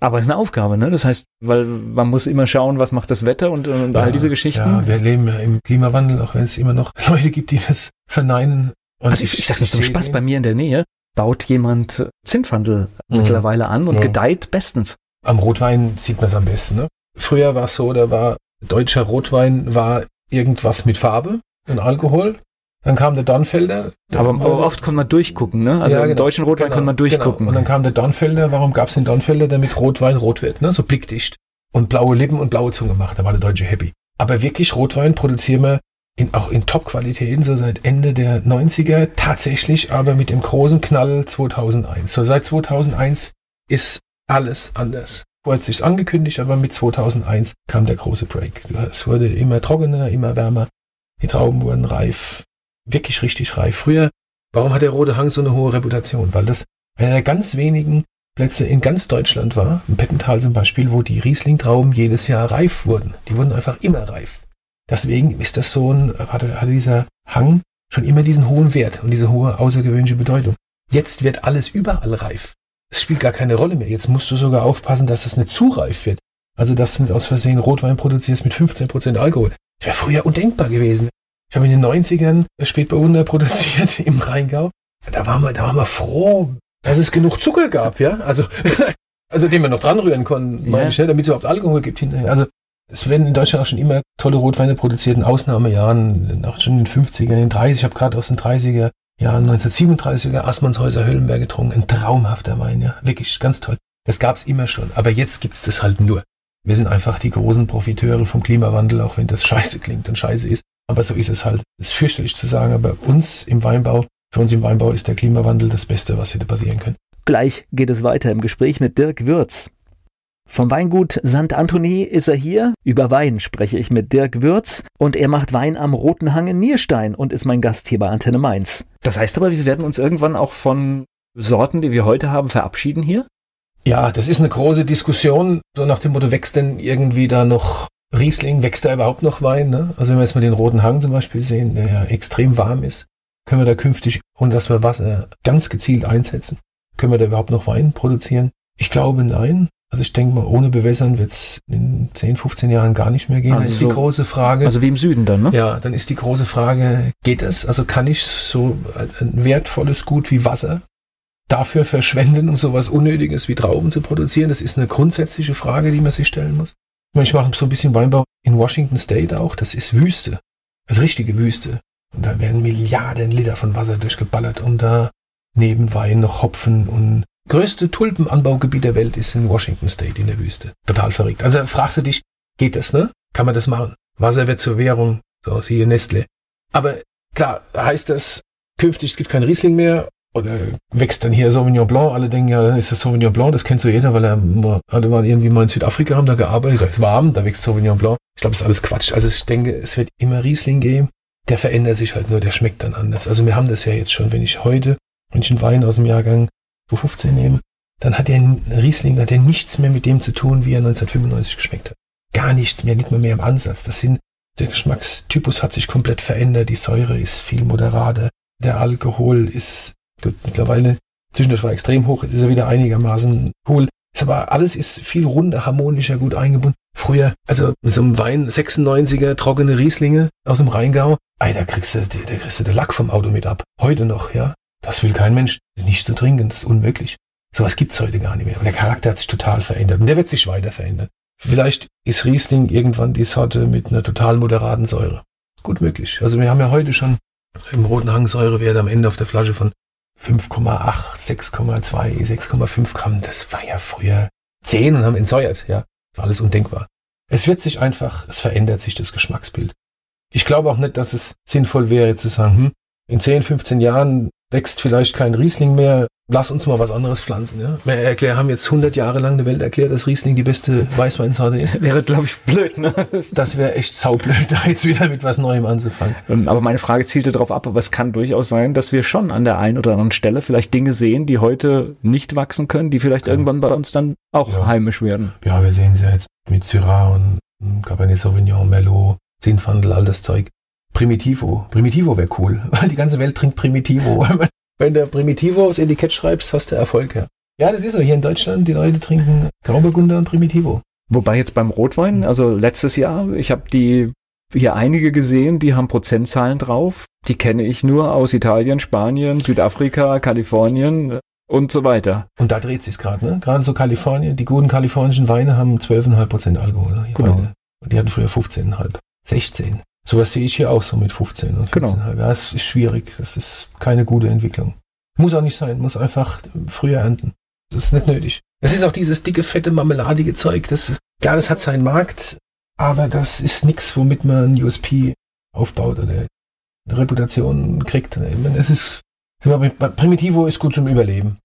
Aber es ist eine Aufgabe, ne? Das heißt, weil man muss immer schauen, was macht das Wetter und, und ja, all diese Geschichten. Ja, wir leben ja im Klimawandel, auch wenn es immer noch Leute gibt, die das verneinen. Und also ich, ich sage nicht zum Spaß, bei mir in der Nähe baut jemand Zimtfandel mhm. mittlerweile an und ja. gedeiht bestens. Am Rotwein sieht man es am besten. Ne? Früher war es so, da war deutscher Rotwein war irgendwas mit Farbe und Alkohol. Dann kam der Dornfelder. Aber oft konnte man durchgucken, ne? Also ja, genau, im deutschen Rotwein genau, konnte man durchgucken. Genau. Und dann kam der Dornfelder. Warum gab es den Dornfelder, damit Rotwein rot wird, ne? So blickdicht. Und blaue Lippen und blaue Zunge macht. Da war der Deutsche happy. Aber wirklich Rotwein produzieren wir in, auch in Top-Qualitäten, so seit Ende der 90er, tatsächlich aber mit dem großen Knall 2001. So seit 2001 ist alles anders. Vorher hat sich angekündigt, aber mit 2001 kam der große Break. Es wurde immer trockener, immer wärmer. Die Trauben wurden reif. Wirklich richtig reif. Früher, warum hat der Rote Hang so eine hohe Reputation? Weil das einer der ganz wenigen Plätze in ganz Deutschland war, im Pettental zum Beispiel, wo die Riesling-Trauben jedes Jahr reif wurden. Die wurden einfach immer reif. Deswegen ist das so ein, hatte, hatte dieser Hang schon immer diesen hohen Wert und diese hohe außergewöhnliche Bedeutung. Jetzt wird alles überall reif. Es spielt gar keine Rolle mehr. Jetzt musst du sogar aufpassen, dass es nicht zu reif wird. Also, dass du nicht aus Versehen Rotwein produzierst mit 15% Alkohol. Das wäre früher undenkbar gewesen. Ich habe in den 90ern Spätburgunder produziert im Rheingau. Da waren wir, da waren wir froh, dass es genug Zucker gab, ja. Also, also den wir noch dran rühren konnten, meine ich, ne? damit es überhaupt Alkohol gibt hinterher. Also, es werden in Deutschland auch schon immer tolle Rotweine produziert, in Ausnahmejahren, auch schon in den 50er, in den 30 ich habe gerade aus den 30er Jahren 1937er Assmannshäuser Höllenberg getrunken. Ein traumhafter Wein, ja. Wirklich ganz toll. Das gab's immer schon. Aber jetzt gibt's das halt nur. Wir sind einfach die großen Profiteure vom Klimawandel, auch wenn das scheiße klingt und scheiße ist. Aber so ist es halt. Das ist fürchterlich zu sagen, aber uns im Weinbau, für uns im Weinbau ist der Klimawandel das Beste, was hätte passieren können. Gleich geht es weiter im Gespräch mit Dirk Würz. Vom Weingut St. Anthony ist er hier. Über Wein spreche ich mit Dirk Würz und er macht Wein am Roten Hang in Nierstein und ist mein Gast hier bei Antenne Mainz. Das heißt aber, wir werden uns irgendwann auch von Sorten, die wir heute haben, verabschieden hier? Ja, das ist eine große Diskussion, so nach dem Motto, wächst denn irgendwie da noch Riesling, wächst da überhaupt noch Wein? Ne? Also wenn wir jetzt mal den Roten Hang zum Beispiel sehen, der ja extrem warm ist, können wir da künftig, ohne dass wir Wasser ganz gezielt einsetzen, können wir da überhaupt noch Wein produzieren? Ich glaube nein. Also ich denke mal, ohne Bewässern wird es in 10, 15 Jahren gar nicht mehr gehen. Also dann ist die große Frage. Also wie im Süden dann, ne? Ja, dann ist die große Frage, geht es? Also kann ich so ein wertvolles Gut wie Wasser dafür verschwenden, um sowas Unnötiges wie Trauben zu produzieren? Das ist eine grundsätzliche Frage, die man sich stellen muss. Ich, meine, ich mache so ein bisschen Weinbau in Washington State auch. Das ist Wüste. Das ist richtige Wüste. Und da werden Milliarden Liter von Wasser durchgeballert, um da neben Wein noch Hopfen und größte Tulpenanbaugebiet der Welt ist in Washington State in der Wüste. Total verrückt. Also fragst du dich, geht das, ne? Kann man das machen? Wasser wird zur Währung, so siehe Nestle. Aber klar, heißt das, künftig, es gibt keinen Riesling mehr, oder wächst dann hier Sauvignon Blanc, alle denken, ja, dann ist das Sauvignon Blanc, das kennt so jeder, weil er, alle waren irgendwie mal in Südafrika, haben da gearbeitet, da ist warm, da wächst Sauvignon Blanc. Ich glaube, das ist alles Quatsch. Also ich denke, es wird immer Riesling geben, der verändert sich halt nur, der schmeckt dann anders. Also wir haben das ja jetzt schon, wenn ich heute, wenn ich einen Wein aus dem Jahrgang 2015 nehme, dann hat der Riesling, hat der nichts mehr mit dem zu tun, wie er 1995 geschmeckt hat. Gar nichts mehr, nicht mehr mehr im Ansatz. Das sind, der Geschmackstypus hat sich komplett verändert, die Säure ist viel moderater, der Alkohol ist Gut, mittlerweile, zwischendurch war extrem hoch, jetzt ist er wieder einigermaßen cool. Ist aber alles ist viel runder, harmonischer, gut eingebunden. Früher, also mit so einem Wein, 96er, trockene Rieslinge aus dem Rheingau, ey, da kriegst du, da kriegst du den Lack vom Auto mit ab. Heute noch, ja. Das will kein Mensch. Das ist nicht zu trinken, das ist unmöglich. Sowas gibt's heute gar nicht mehr. Und der Charakter hat sich total verändert. Und der wird sich weiter verändern. Vielleicht ist Riesling irgendwann die Sorte mit einer total moderaten Säure. Gut möglich. Also wir haben ja heute schon im roten Hang Säurewert am Ende auf der Flasche von 5,8, 6,2, 6,5 Gramm. Das war ja früher 10 und haben entsäuert, ja. War alles undenkbar. Es wird sich einfach, es verändert sich das Geschmacksbild. Ich glaube auch nicht, dass es sinnvoll wäre zu sagen, hm, in 10, 15 Jahren wächst vielleicht kein Riesling mehr, lass uns mal was anderes pflanzen. Ja? Wir erklär, haben jetzt 100 Jahre lang der Welt erklärt, dass Riesling die beste Weißweinsorte ist. Wäre, glaube ich, blöd. Ne? Das wäre echt saublöd, da jetzt wieder mit was Neuem anzufangen. Ähm, aber meine Frage zielte darauf ab, aber es kann durchaus sein, dass wir schon an der einen oder anderen Stelle vielleicht Dinge sehen, die heute nicht wachsen können, die vielleicht ja. irgendwann bei uns dann auch ja. heimisch werden. Ja, wir sehen sie ja jetzt mit Syrah und Cabernet Sauvignon, Merlot, Zinfandel, all das Zeug. Primitivo. Primitivo wäre cool. Die ganze Welt trinkt Primitivo. Wenn du Primitivo aufs Etikett schreibst, hast du Erfolg. Ja, ja das ist so. Hier in Deutschland, die Leute trinken Grauburgunder und Primitivo. Wobei jetzt beim Rotwein, also letztes Jahr, ich habe die hier einige gesehen, die haben Prozentzahlen drauf. Die kenne ich nur aus Italien, Spanien, Südafrika, Kalifornien und so weiter. Und da dreht sich's gerade, ne? Gerade so Kalifornien, die guten kalifornischen Weine haben 12,5 Prozent Alkohol. Ne? Genau. Und die hatten früher 15,5, 16. Sowas sehe ich hier auch so mit 15 und 15,5. Genau. Ja, es ist schwierig. Das ist keine gute Entwicklung. Muss auch nicht sein. Muss einfach früher ernten. Das ist nicht nötig. Es ist auch dieses dicke, fette, marmeladige Zeug. Das, klar, das hat seinen Markt, aber das ist nichts, womit man ein USP aufbaut oder eine Reputation kriegt. Es ist, Primitivo ist gut zum Überleben.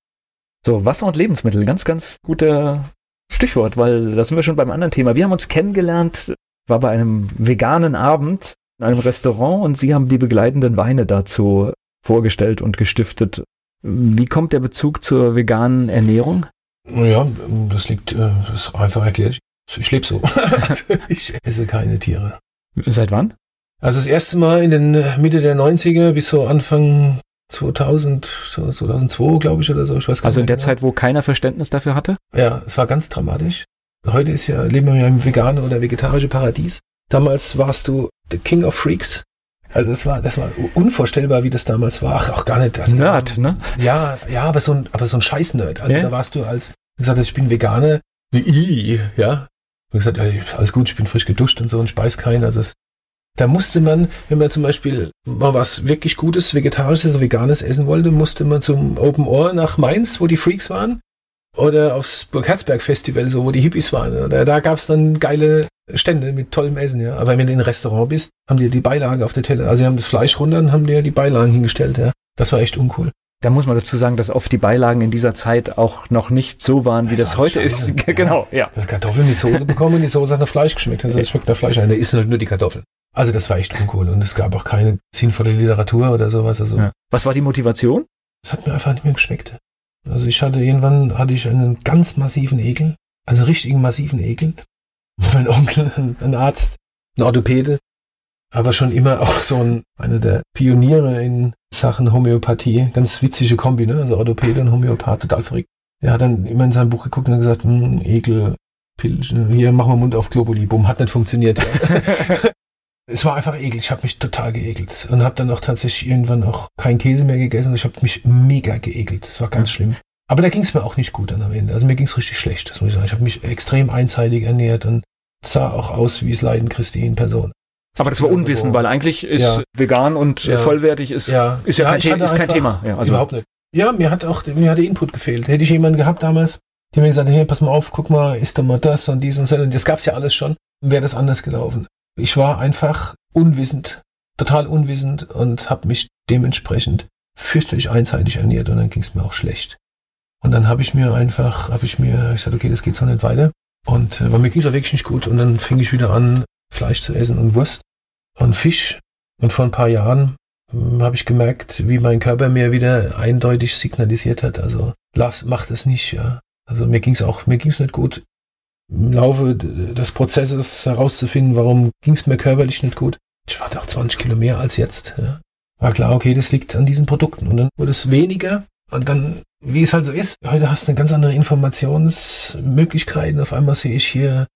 So, Wasser und Lebensmittel, ganz, ganz guter Stichwort, weil da sind wir schon beim anderen Thema. Wir haben uns kennengelernt war bei einem veganen Abend in einem Restaurant und Sie haben die begleitenden Weine dazu vorgestellt und gestiftet. Wie kommt der Bezug zur veganen Ernährung? Ja, das liegt, äh, das ist einfach erklärt. Ich lebe so. also ich esse keine Tiere. Seit wann? Also das erste Mal in den äh, Mitte der 90er bis so Anfang 2000, 2002, glaube ich, oder so. Ich weiß gar also in der genau. Zeit, wo keiner Verständnis dafür hatte? Ja, es war ganz dramatisch. Heute ist ja, leben wir ja im veganen oder vegetarischen Paradies. Damals warst du the King of Freaks. Also das war, das war unvorstellbar, wie das damals war. Ach, auch gar nicht. Also, Nerd, ne? Ja, ja, aber so ein, aber so ein Scheiß-Nerd. Also ja. da warst du als, gesagt ich bin Veganer, wie ja. Und gesagt, ja, alles gut, ich bin frisch geduscht und so und speis keinen. Also es, da musste man, wenn man zum Beispiel mal was wirklich Gutes, Vegetarisches oder Veganes essen wollte, musste man zum Open Ohr nach Mainz, wo die Freaks waren oder aufs Burgherzberg Festival, so wo die Hippies waren. Oder da gab es dann geile Stände mit tollem Essen, ja. Aber wenn du in ein Restaurant bist, haben die die Beilage auf der Teller. Also sie haben das Fleisch runter und haben dir die Beilagen hingestellt, ja. Das war echt uncool. Da muss man dazu sagen, dass oft die Beilagen in dieser Zeit auch noch nicht so waren, wie das, das heute ist. Ja. genau, ja. Das Kartoffeln mit Soße bekommen und die Soße hat nach Fleisch geschmeckt. Also es schmeckt nach Fleisch ein. Da ist halt nur die Kartoffeln. Also das war echt uncool und es gab auch keine sinnvolle Literatur oder sowas. Also ja. Was war die Motivation? Das hat mir einfach nicht mehr geschmeckt. Also ich hatte irgendwann hatte ich einen ganz massiven Ekel, also richtigen massiven Ekel. Mein Onkel, ein Arzt, ein Orthopäde, aber schon immer auch so ein, einer der Pioniere in Sachen Homöopathie. Ganz witzige Kombi, ne? Also Orthopäde und Homöopath, total verrückt. Er hat dann immer in sein Buch geguckt und gesagt, hm, Ekel, hier machen wir Mund auf Globuli, bumm, hat nicht funktioniert. Ja. Es war einfach eklig. Ich habe mich total geekelt und habe dann auch tatsächlich irgendwann auch keinen Käse mehr gegessen. Ich habe mich mega geekelt. Das war ganz ja. schlimm. Aber da ging es mir auch nicht gut dann am Ende. Also mir ging es richtig schlecht, das muss ich sagen. Ich habe mich extrem einseitig ernährt und sah auch aus wie es Leiden Christi in Person. Aber das war Unwissen, weil eigentlich ist ja. vegan und ja. vollwertig ist, ja, ist ja, kein, ist kein Thema. Ja, also überhaupt nicht. Ja, mir hat auch mir hat der Input gefehlt. Hätte ich jemanden gehabt damals, der mir gesagt, hey, pass mal auf, guck mal, ist doch mal das und dies und so. Und das gab's ja alles schon. Wäre das anders gelaufen. Ich war einfach unwissend, total unwissend und habe mich dementsprechend fürchterlich einseitig ernährt und dann ging es mir auch schlecht. Und dann habe ich mir einfach, habe ich mir, ich sagte, okay, das geht so nicht weiter. Und äh, mir ging es auch wirklich nicht gut. Und dann fing ich wieder an, Fleisch zu essen und Wurst und Fisch. Und vor ein paar Jahren hm, habe ich gemerkt, wie mein Körper mir wieder eindeutig signalisiert hat, also lass, mach das nicht, ja. Also mir ging es auch, mir ging es nicht gut. Im Laufe des Prozesses herauszufinden, warum ging es mir körperlich nicht gut. Ich war doch 20 Kilo mehr als jetzt. Ja. War klar, okay, das liegt an diesen Produkten. Und dann wurde es weniger. Und dann, wie es halt so ist, heute hast du eine ganz andere Informationsmöglichkeiten. Auf einmal sehe ich hier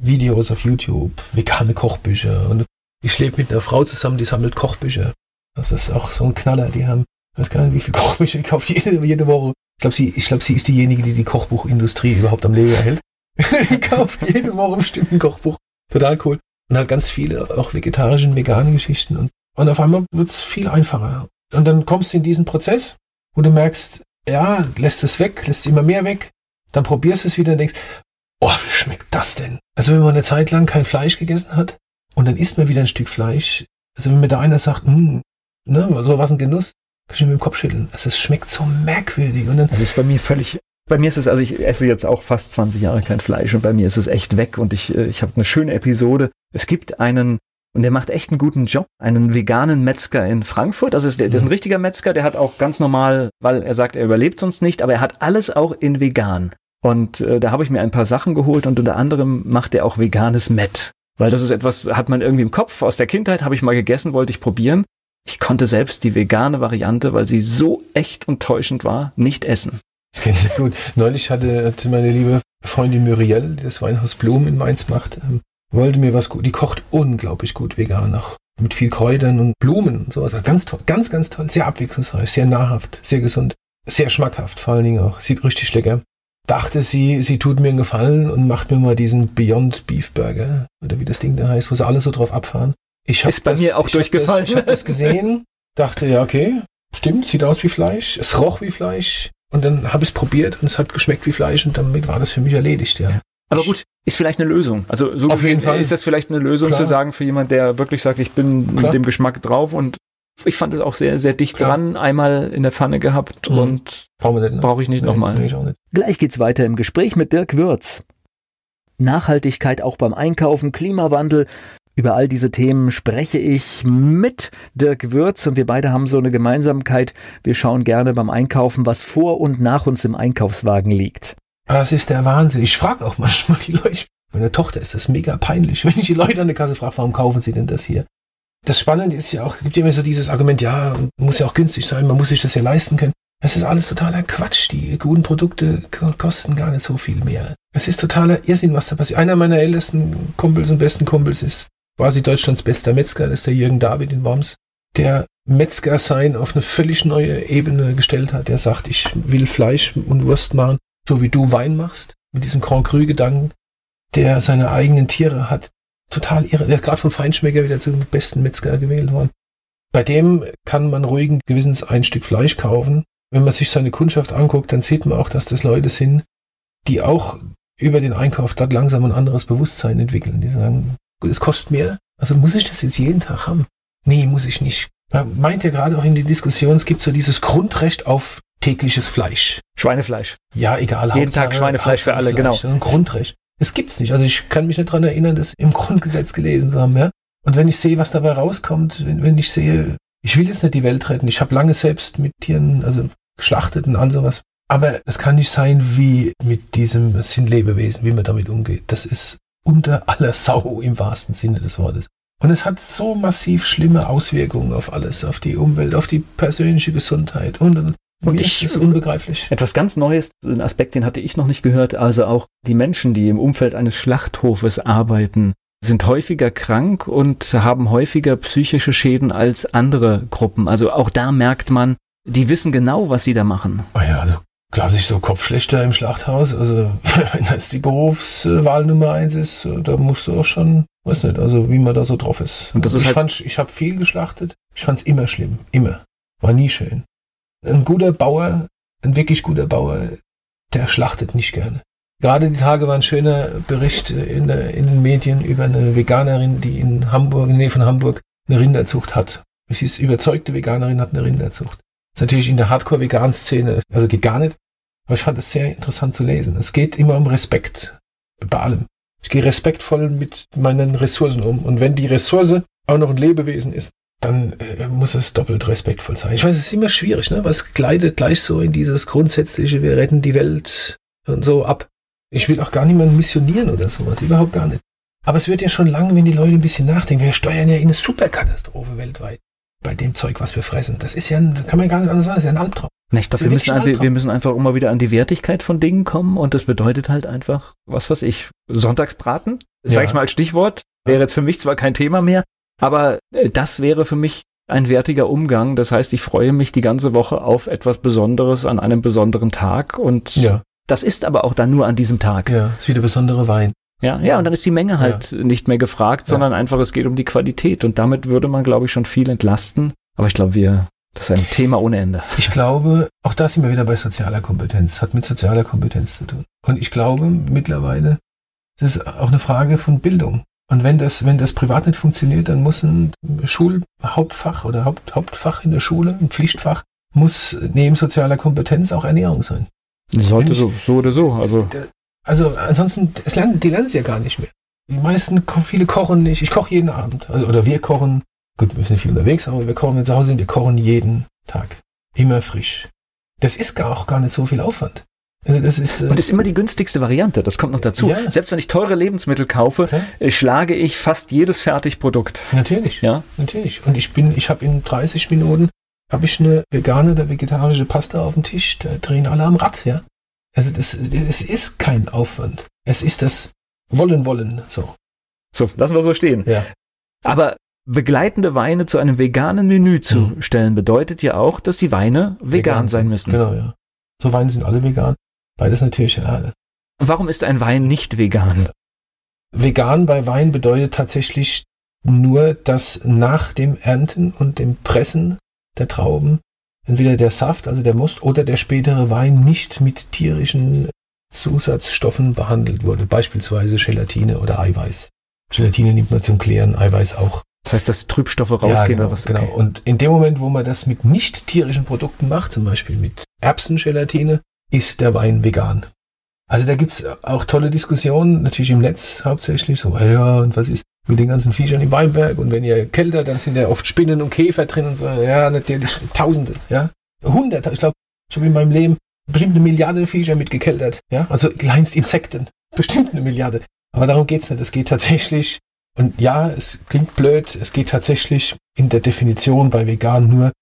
Videos auf YouTube, vegane Kochbücher. Und ich lebe mit einer Frau zusammen, die sammelt Kochbücher. Das ist auch so ein Knaller. Die haben, ich weiß gar nicht, wie viele Kochbücher ich kaufe jede, jede Woche. Ich glaube, sie, glaub, sie ist diejenige, die die Kochbuchindustrie überhaupt am Leben erhält. Ich kaufe jede Woche bestimmt ein Kochbuch. Total cool. Und halt ganz viele auch vegetarische und vegane Geschichten. Und, und auf einmal wird es viel einfacher. Und dann kommst du in diesen Prozess, wo du merkst, ja, lässt es weg, lässt es immer mehr weg. Dann probierst du es wieder und denkst, oh, wie schmeckt das denn? Also wenn man eine Zeit lang kein Fleisch gegessen hat und dann isst man wieder ein Stück Fleisch, also wenn mir da einer sagt, hm, ne, so was ein Genuss, kann ich mir mit dem Kopf schütteln. Also es schmeckt so merkwürdig. Und dann, also ist bei mir völlig bei mir ist es, also ich esse jetzt auch fast 20 Jahre kein Fleisch und bei mir ist es echt weg und ich, äh, ich habe eine schöne Episode. Es gibt einen, und der macht echt einen guten Job, einen veganen Metzger in Frankfurt. Also ist, der, der ist ein mhm. richtiger Metzger, der hat auch ganz normal, weil er sagt, er überlebt sonst nicht, aber er hat alles auch in vegan. Und äh, da habe ich mir ein paar Sachen geholt und unter anderem macht er auch veganes Met. Weil das ist etwas, hat man irgendwie im Kopf. Aus der Kindheit habe ich mal gegessen, wollte ich probieren. Ich konnte selbst die vegane Variante, weil sie so echt und täuschend war, nicht essen. Ich kenne das gut. Neulich hatte, hatte meine liebe Freundin Muriel, die das Weinhaus Blumen in Mainz macht, ähm, wollte mir was gut. Die kocht unglaublich gut vegan, auch mit viel Kräutern und Blumen und sowas. Ganz toll, ganz, ganz toll, sehr abwechslungsreich, sehr nahrhaft, sehr gesund, sehr schmackhaft, vor allen Dingen auch. Sieht richtig lecker. Dachte sie, sie tut mir einen Gefallen und macht mir mal diesen Beyond Beef Burger oder wie das Ding da heißt, wo sie alle so drauf abfahren. Ich Ist bei das, mir auch ich durchgefallen. Hab das, ich habe das gesehen, dachte ja okay, stimmt, sieht aus wie Fleisch, es roch wie Fleisch, und dann habe ich es probiert und es hat geschmeckt wie Fleisch und damit war das für mich erledigt, ja. Aber gut, ist vielleicht eine Lösung. Also so auf jeden Fall ist das vielleicht eine Lösung Klar. zu sagen für jemand, der wirklich sagt, ich bin Klar. mit dem Geschmack drauf und ich fand es auch sehr, sehr dicht Klar. dran, einmal in der Pfanne gehabt mhm. und brauche brauch ich nicht nee, nochmal. Nee, Gleich geht's weiter im Gespräch mit Dirk Würz. Nachhaltigkeit auch beim Einkaufen, Klimawandel, über all diese Themen spreche ich mit Dirk Würz und wir beide haben so eine Gemeinsamkeit. Wir schauen gerne beim Einkaufen, was vor und nach uns im Einkaufswagen liegt. Das ist der Wahnsinn. Ich frage auch manchmal die Leute. Meine Tochter ist das mega peinlich, wenn ich die Leute an der Kasse frage, warum kaufen sie denn das hier? Das Spannende ist ja auch, gibt immer so dieses Argument, ja, muss ja auch günstig sein, man muss sich das ja leisten können. Das ist alles totaler Quatsch. Die guten Produkte kosten gar nicht so viel mehr. Es ist totaler Irrsinn, was da passiert. Einer meiner ältesten Kumpels und besten Kumpels ist quasi Deutschlands bester Metzger, das ist der Jürgen David in Worms, der Metzger sein auf eine völlig neue Ebene gestellt hat. Der sagt, ich will Fleisch und Wurst machen, so wie du Wein machst, mit diesem Grand Cru-Gedanken, der seine eigenen Tiere hat. Total irre. Der ist gerade vom Feinschmecker wieder zum besten Metzger gewählt worden. Bei dem kann man ruhigen Gewissens ein Stück Fleisch kaufen. Wenn man sich seine Kundschaft anguckt, dann sieht man auch, dass das Leute sind, die auch über den Einkauf dort langsam ein anderes Bewusstsein entwickeln. Die sagen, es kostet mehr. Also muss ich das jetzt jeden Tag haben? Nee, muss ich nicht. Man meint ja gerade auch in der Diskussion, es gibt so dieses Grundrecht auf tägliches Fleisch. Schweinefleisch. Ja, egal. Jeden Hauptsache, Tag Schweinefleisch für alle, genau. Das ist ein Grundrecht. Es gibt's nicht. Also ich kann mich nicht daran erinnern, das im Grundgesetz gelesen zu haben. Ja? Und wenn ich sehe, was dabei rauskommt, wenn, wenn ich sehe, ich will jetzt nicht die Welt retten. Ich habe lange selbst mit Tieren, also geschlachtet und all sowas. Aber es kann nicht sein, wie mit diesem, das sind Lebewesen, wie man damit umgeht. Das ist unter aller Sau im wahrsten Sinne des Wortes. Und es hat so massiv schlimme Auswirkungen auf alles, auf die Umwelt, auf die persönliche Gesundheit und, und, und ich, ist unbegreiflich. Etwas ganz Neues, ein Aspekt, den hatte ich noch nicht gehört. Also auch die Menschen, die im Umfeld eines Schlachthofes arbeiten, sind häufiger krank und haben häufiger psychische Schäden als andere Gruppen. Also auch da merkt man, die wissen genau, was sie da machen. Oh ja, also klassisch so Kopfschlechter im Schlachthaus. Also wenn das die Berufswahl Nummer eins ist, da musst du auch schon, weiß nicht, also wie man da so drauf ist. Und das ist ich halt fand, ich habe viel geschlachtet. Ich fand es immer schlimm, immer. War nie schön. Ein guter Bauer, ein wirklich guter Bauer, der schlachtet nicht gerne. Gerade die Tage war ein schöner Bericht in, in den Medien über eine Veganerin, die in Hamburg, in der Nähe von Hamburg, eine Rinderzucht hat. Sie ist überzeugte Veganerin, hat eine Rinderzucht. Ist natürlich in der Hardcore-Vegan-Szene, also geht gar nicht. Aber ich fand es sehr interessant zu lesen. Es geht immer um Respekt bei allem. Ich gehe respektvoll mit meinen Ressourcen um. Und wenn die Ressource auch noch ein Lebewesen ist, dann äh, muss es doppelt respektvoll sein. Ich weiß, es ist immer schwierig, ne? es gleitet gleich so in dieses grundsätzliche, wir retten die Welt und so ab. Ich will auch gar niemanden missionieren oder sowas, überhaupt gar nicht. Aber es wird ja schon lange, wenn die Leute ein bisschen nachdenken, wir steuern ja in eine Superkatastrophe weltweit bei dem Zeug, was wir fressen. Das ist ja, ein, kann man gar nicht anders sagen, das ist ja ein Albtraum. Na, ich glaube, wir, müssen einfach, wir müssen einfach immer wieder an die Wertigkeit von Dingen kommen und das bedeutet halt einfach, was weiß ich, Sonntagsbraten, sag ja. ich mal als Stichwort, wäre jetzt für mich zwar kein Thema mehr, aber äh, das wäre für mich ein wertiger Umgang. Das heißt, ich freue mich die ganze Woche auf etwas Besonderes an einem besonderen Tag und ja. das ist aber auch dann nur an diesem Tag. Ja, ist wieder besondere Wein. Ja, ja, und dann ist die Menge halt ja. nicht mehr gefragt, sondern ja. einfach es geht um die Qualität und damit würde man, glaube ich, schon viel entlasten. Aber ich glaube, wir, das ist ein Thema ohne Ende. Ich glaube, auch da sind wir wieder bei sozialer Kompetenz, hat mit sozialer Kompetenz zu tun. Und ich glaube mittlerweile, das ist auch eine Frage von Bildung. Und wenn das, wenn das privat nicht funktioniert, dann muss ein Schulhauptfach oder Haupt, Hauptfach in der Schule, ein Pflichtfach, muss neben sozialer Kompetenz auch Ernährung sein. Sollte ich, so, so oder so. Also, also ansonsten, es lernen, die lernen es ja gar nicht mehr. Die meisten, viele kochen nicht. Ich koche jeden Abend. Also, oder wir kochen. Gut, wir sind viel unterwegs, aber wir kochen, wenn wir zu Hause sind, wir kochen jeden Tag. Immer frisch. Das ist gar auch gar nicht so viel Aufwand. Also das ist, äh und ist immer die günstigste Variante, das kommt noch dazu. Ja. Selbst wenn ich teure Lebensmittel kaufe, okay. schlage ich fast jedes Fertigprodukt. Natürlich. Ja. Natürlich. Und ich bin, ich habe in 30 Minuten habe ich eine vegane oder vegetarische Pasta auf dem Tisch, da drehen alle am Rad, ja. Also das, es ist kein Aufwand. Es ist das Wollen, Wollen, so. So, lassen wir so stehen. Ja. Aber begleitende Weine zu einem veganen Menü zu mhm. stellen, bedeutet ja auch, dass die Weine vegan, vegan sein müssen. Genau, ja. So Weine sind alle vegan. Beides natürlich, ja. Warum ist ein Wein nicht vegan? Vegan bei Wein bedeutet tatsächlich nur, dass nach dem Ernten und dem Pressen der Trauben entweder der Saft, also der Most, oder der spätere Wein nicht mit tierischen Zusatzstoffen behandelt wurde, beispielsweise Gelatine oder Eiweiß. Gelatine nimmt man zum Klären, Eiweiß auch. Das heißt, dass Trübstoffe rausgehen ja, genau, oder was? Genau. Okay. Genau. Und in dem Moment, wo man das mit nicht tierischen Produkten macht, zum Beispiel mit Erbsengelatine, ist der Wein vegan. Also da gibt's auch tolle Diskussionen, natürlich im Netz hauptsächlich, so, ja, und was ist mit den ganzen Viechern im Weinberg. Und wenn ihr kälter, dann sind ja oft Spinnen und Käfer drin und so, ja, natürlich. Tausende, ja, Hunderte, ich glaube, ich habe in meinem Leben bestimmt eine Milliarde Viecher mitgekeltert, ja, also kleinst Insekten, bestimmt eine Milliarde. Aber darum geht's nicht, es geht tatsächlich, und ja, es klingt blöd, es geht tatsächlich in der Definition bei vegan nur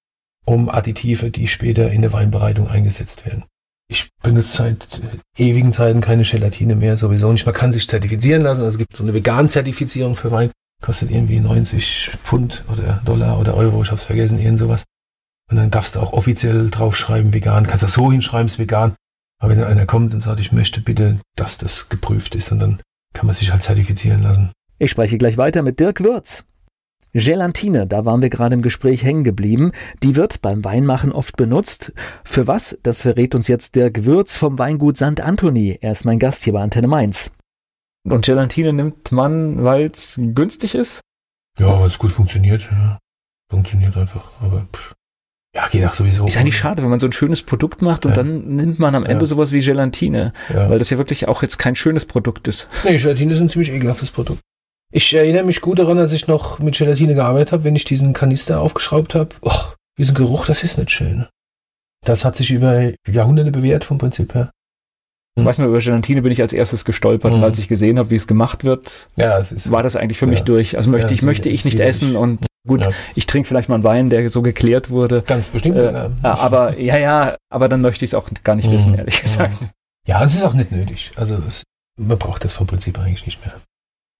um Additive, die später in der Weinbereitung eingesetzt werden. Ich benutze seit ewigen Zeiten keine Gelatine mehr, sowieso nicht. Man kann sich zertifizieren lassen. Also es gibt so eine Vegan-Zertifizierung für Wein. Kostet irgendwie 90 Pfund oder Dollar oder Euro, ich hab's vergessen, irgend sowas. Und dann darfst du auch offiziell draufschreiben, vegan. Kannst das so hinschreiben, ist vegan. Aber wenn dann einer kommt und sagt, ich möchte bitte, dass das geprüft ist, und dann kann man sich halt zertifizieren lassen. Ich spreche gleich weiter mit Dirk Würz. Gelatine, da waren wir gerade im Gespräch hängen geblieben, die wird beim Weinmachen oft benutzt. Für was? Das verrät uns jetzt Dirk Würz vom Weingut St. Anthony. Er ist mein Gast hier bei Antenne Mainz. Und Gelatine nimmt man, weil es günstig ist? Ja, weil es gut funktioniert. Ja. Funktioniert einfach. Aber pff. ja, geht auch sowieso. Ist eigentlich schade, wenn man so ein schönes Produkt macht und ja. dann nimmt man am Ende ja. sowas wie Gelatine. Ja. Weil das ja wirklich auch jetzt kein schönes Produkt ist. Nee, Gelatine ist ein ziemlich ekelhaftes Produkt. Ich erinnere mich gut daran, als ich noch mit Gelatine gearbeitet habe, wenn ich diesen Kanister aufgeschraubt habe. Och, diesen Geruch, das ist nicht schön. Das hat sich über Jahrhunderte bewährt vom Prinzip her. Ich hm. weiß nur, über Gelatine bin ich als erstes gestolpert mhm. und als ich gesehen habe, wie es gemacht wird, ja, es war das eigentlich für ja. mich durch. Also möchte ja, ich, möchte ich nicht essen und gut, ja. ich trinke vielleicht mal einen Wein, der so geklärt wurde. Ganz bestimmt. Äh, aber ja, ja, aber dann möchte ich es auch gar nicht mhm. wissen, ehrlich gesagt. Ja, es ist auch nicht nötig. Also es, man braucht das vom Prinzip eigentlich nicht mehr.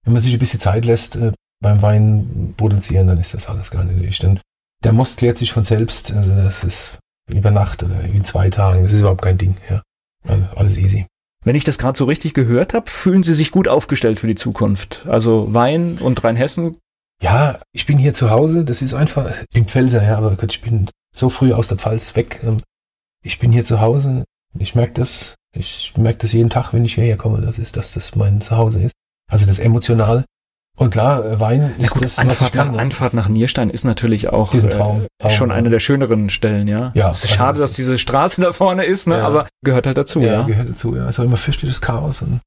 Wenn man sich ein bisschen Zeit lässt äh, beim Wein produzieren, dann ist das alles gar nicht nötig. Denn der Most klärt sich von selbst. Also das ist über Nacht oder in zwei Tagen. Das ist überhaupt kein Ding. Ja. Also alles easy. Wenn ich das gerade so richtig gehört habe, fühlen Sie sich gut aufgestellt für die Zukunft. Also Wein und Rheinhessen. Ja, ich bin hier zu Hause. Das ist einfach, ich bin Pfälzer, ja, aber ich bin so früh aus der Pfalz weg. Ähm, ich bin hier zu Hause. Ich merke das. Ich merke das jeden Tag, wenn ich hierher komme, das ist, dass das mein Zuhause ist. Also das Emotionale. Und klar, äh, Wein ist ja gut, das, Anfahrt, nach, Anfahrt nach Nierstein ist natürlich auch Traum, Traum, äh, schon eine der schöneren Stellen, ja. ja es ist also schade, das dass diese Straße da vorne ist, ne? Ja. aber gehört halt dazu, ja. Ja, gehört dazu, ja. Es war immer fürchterliches Chaos und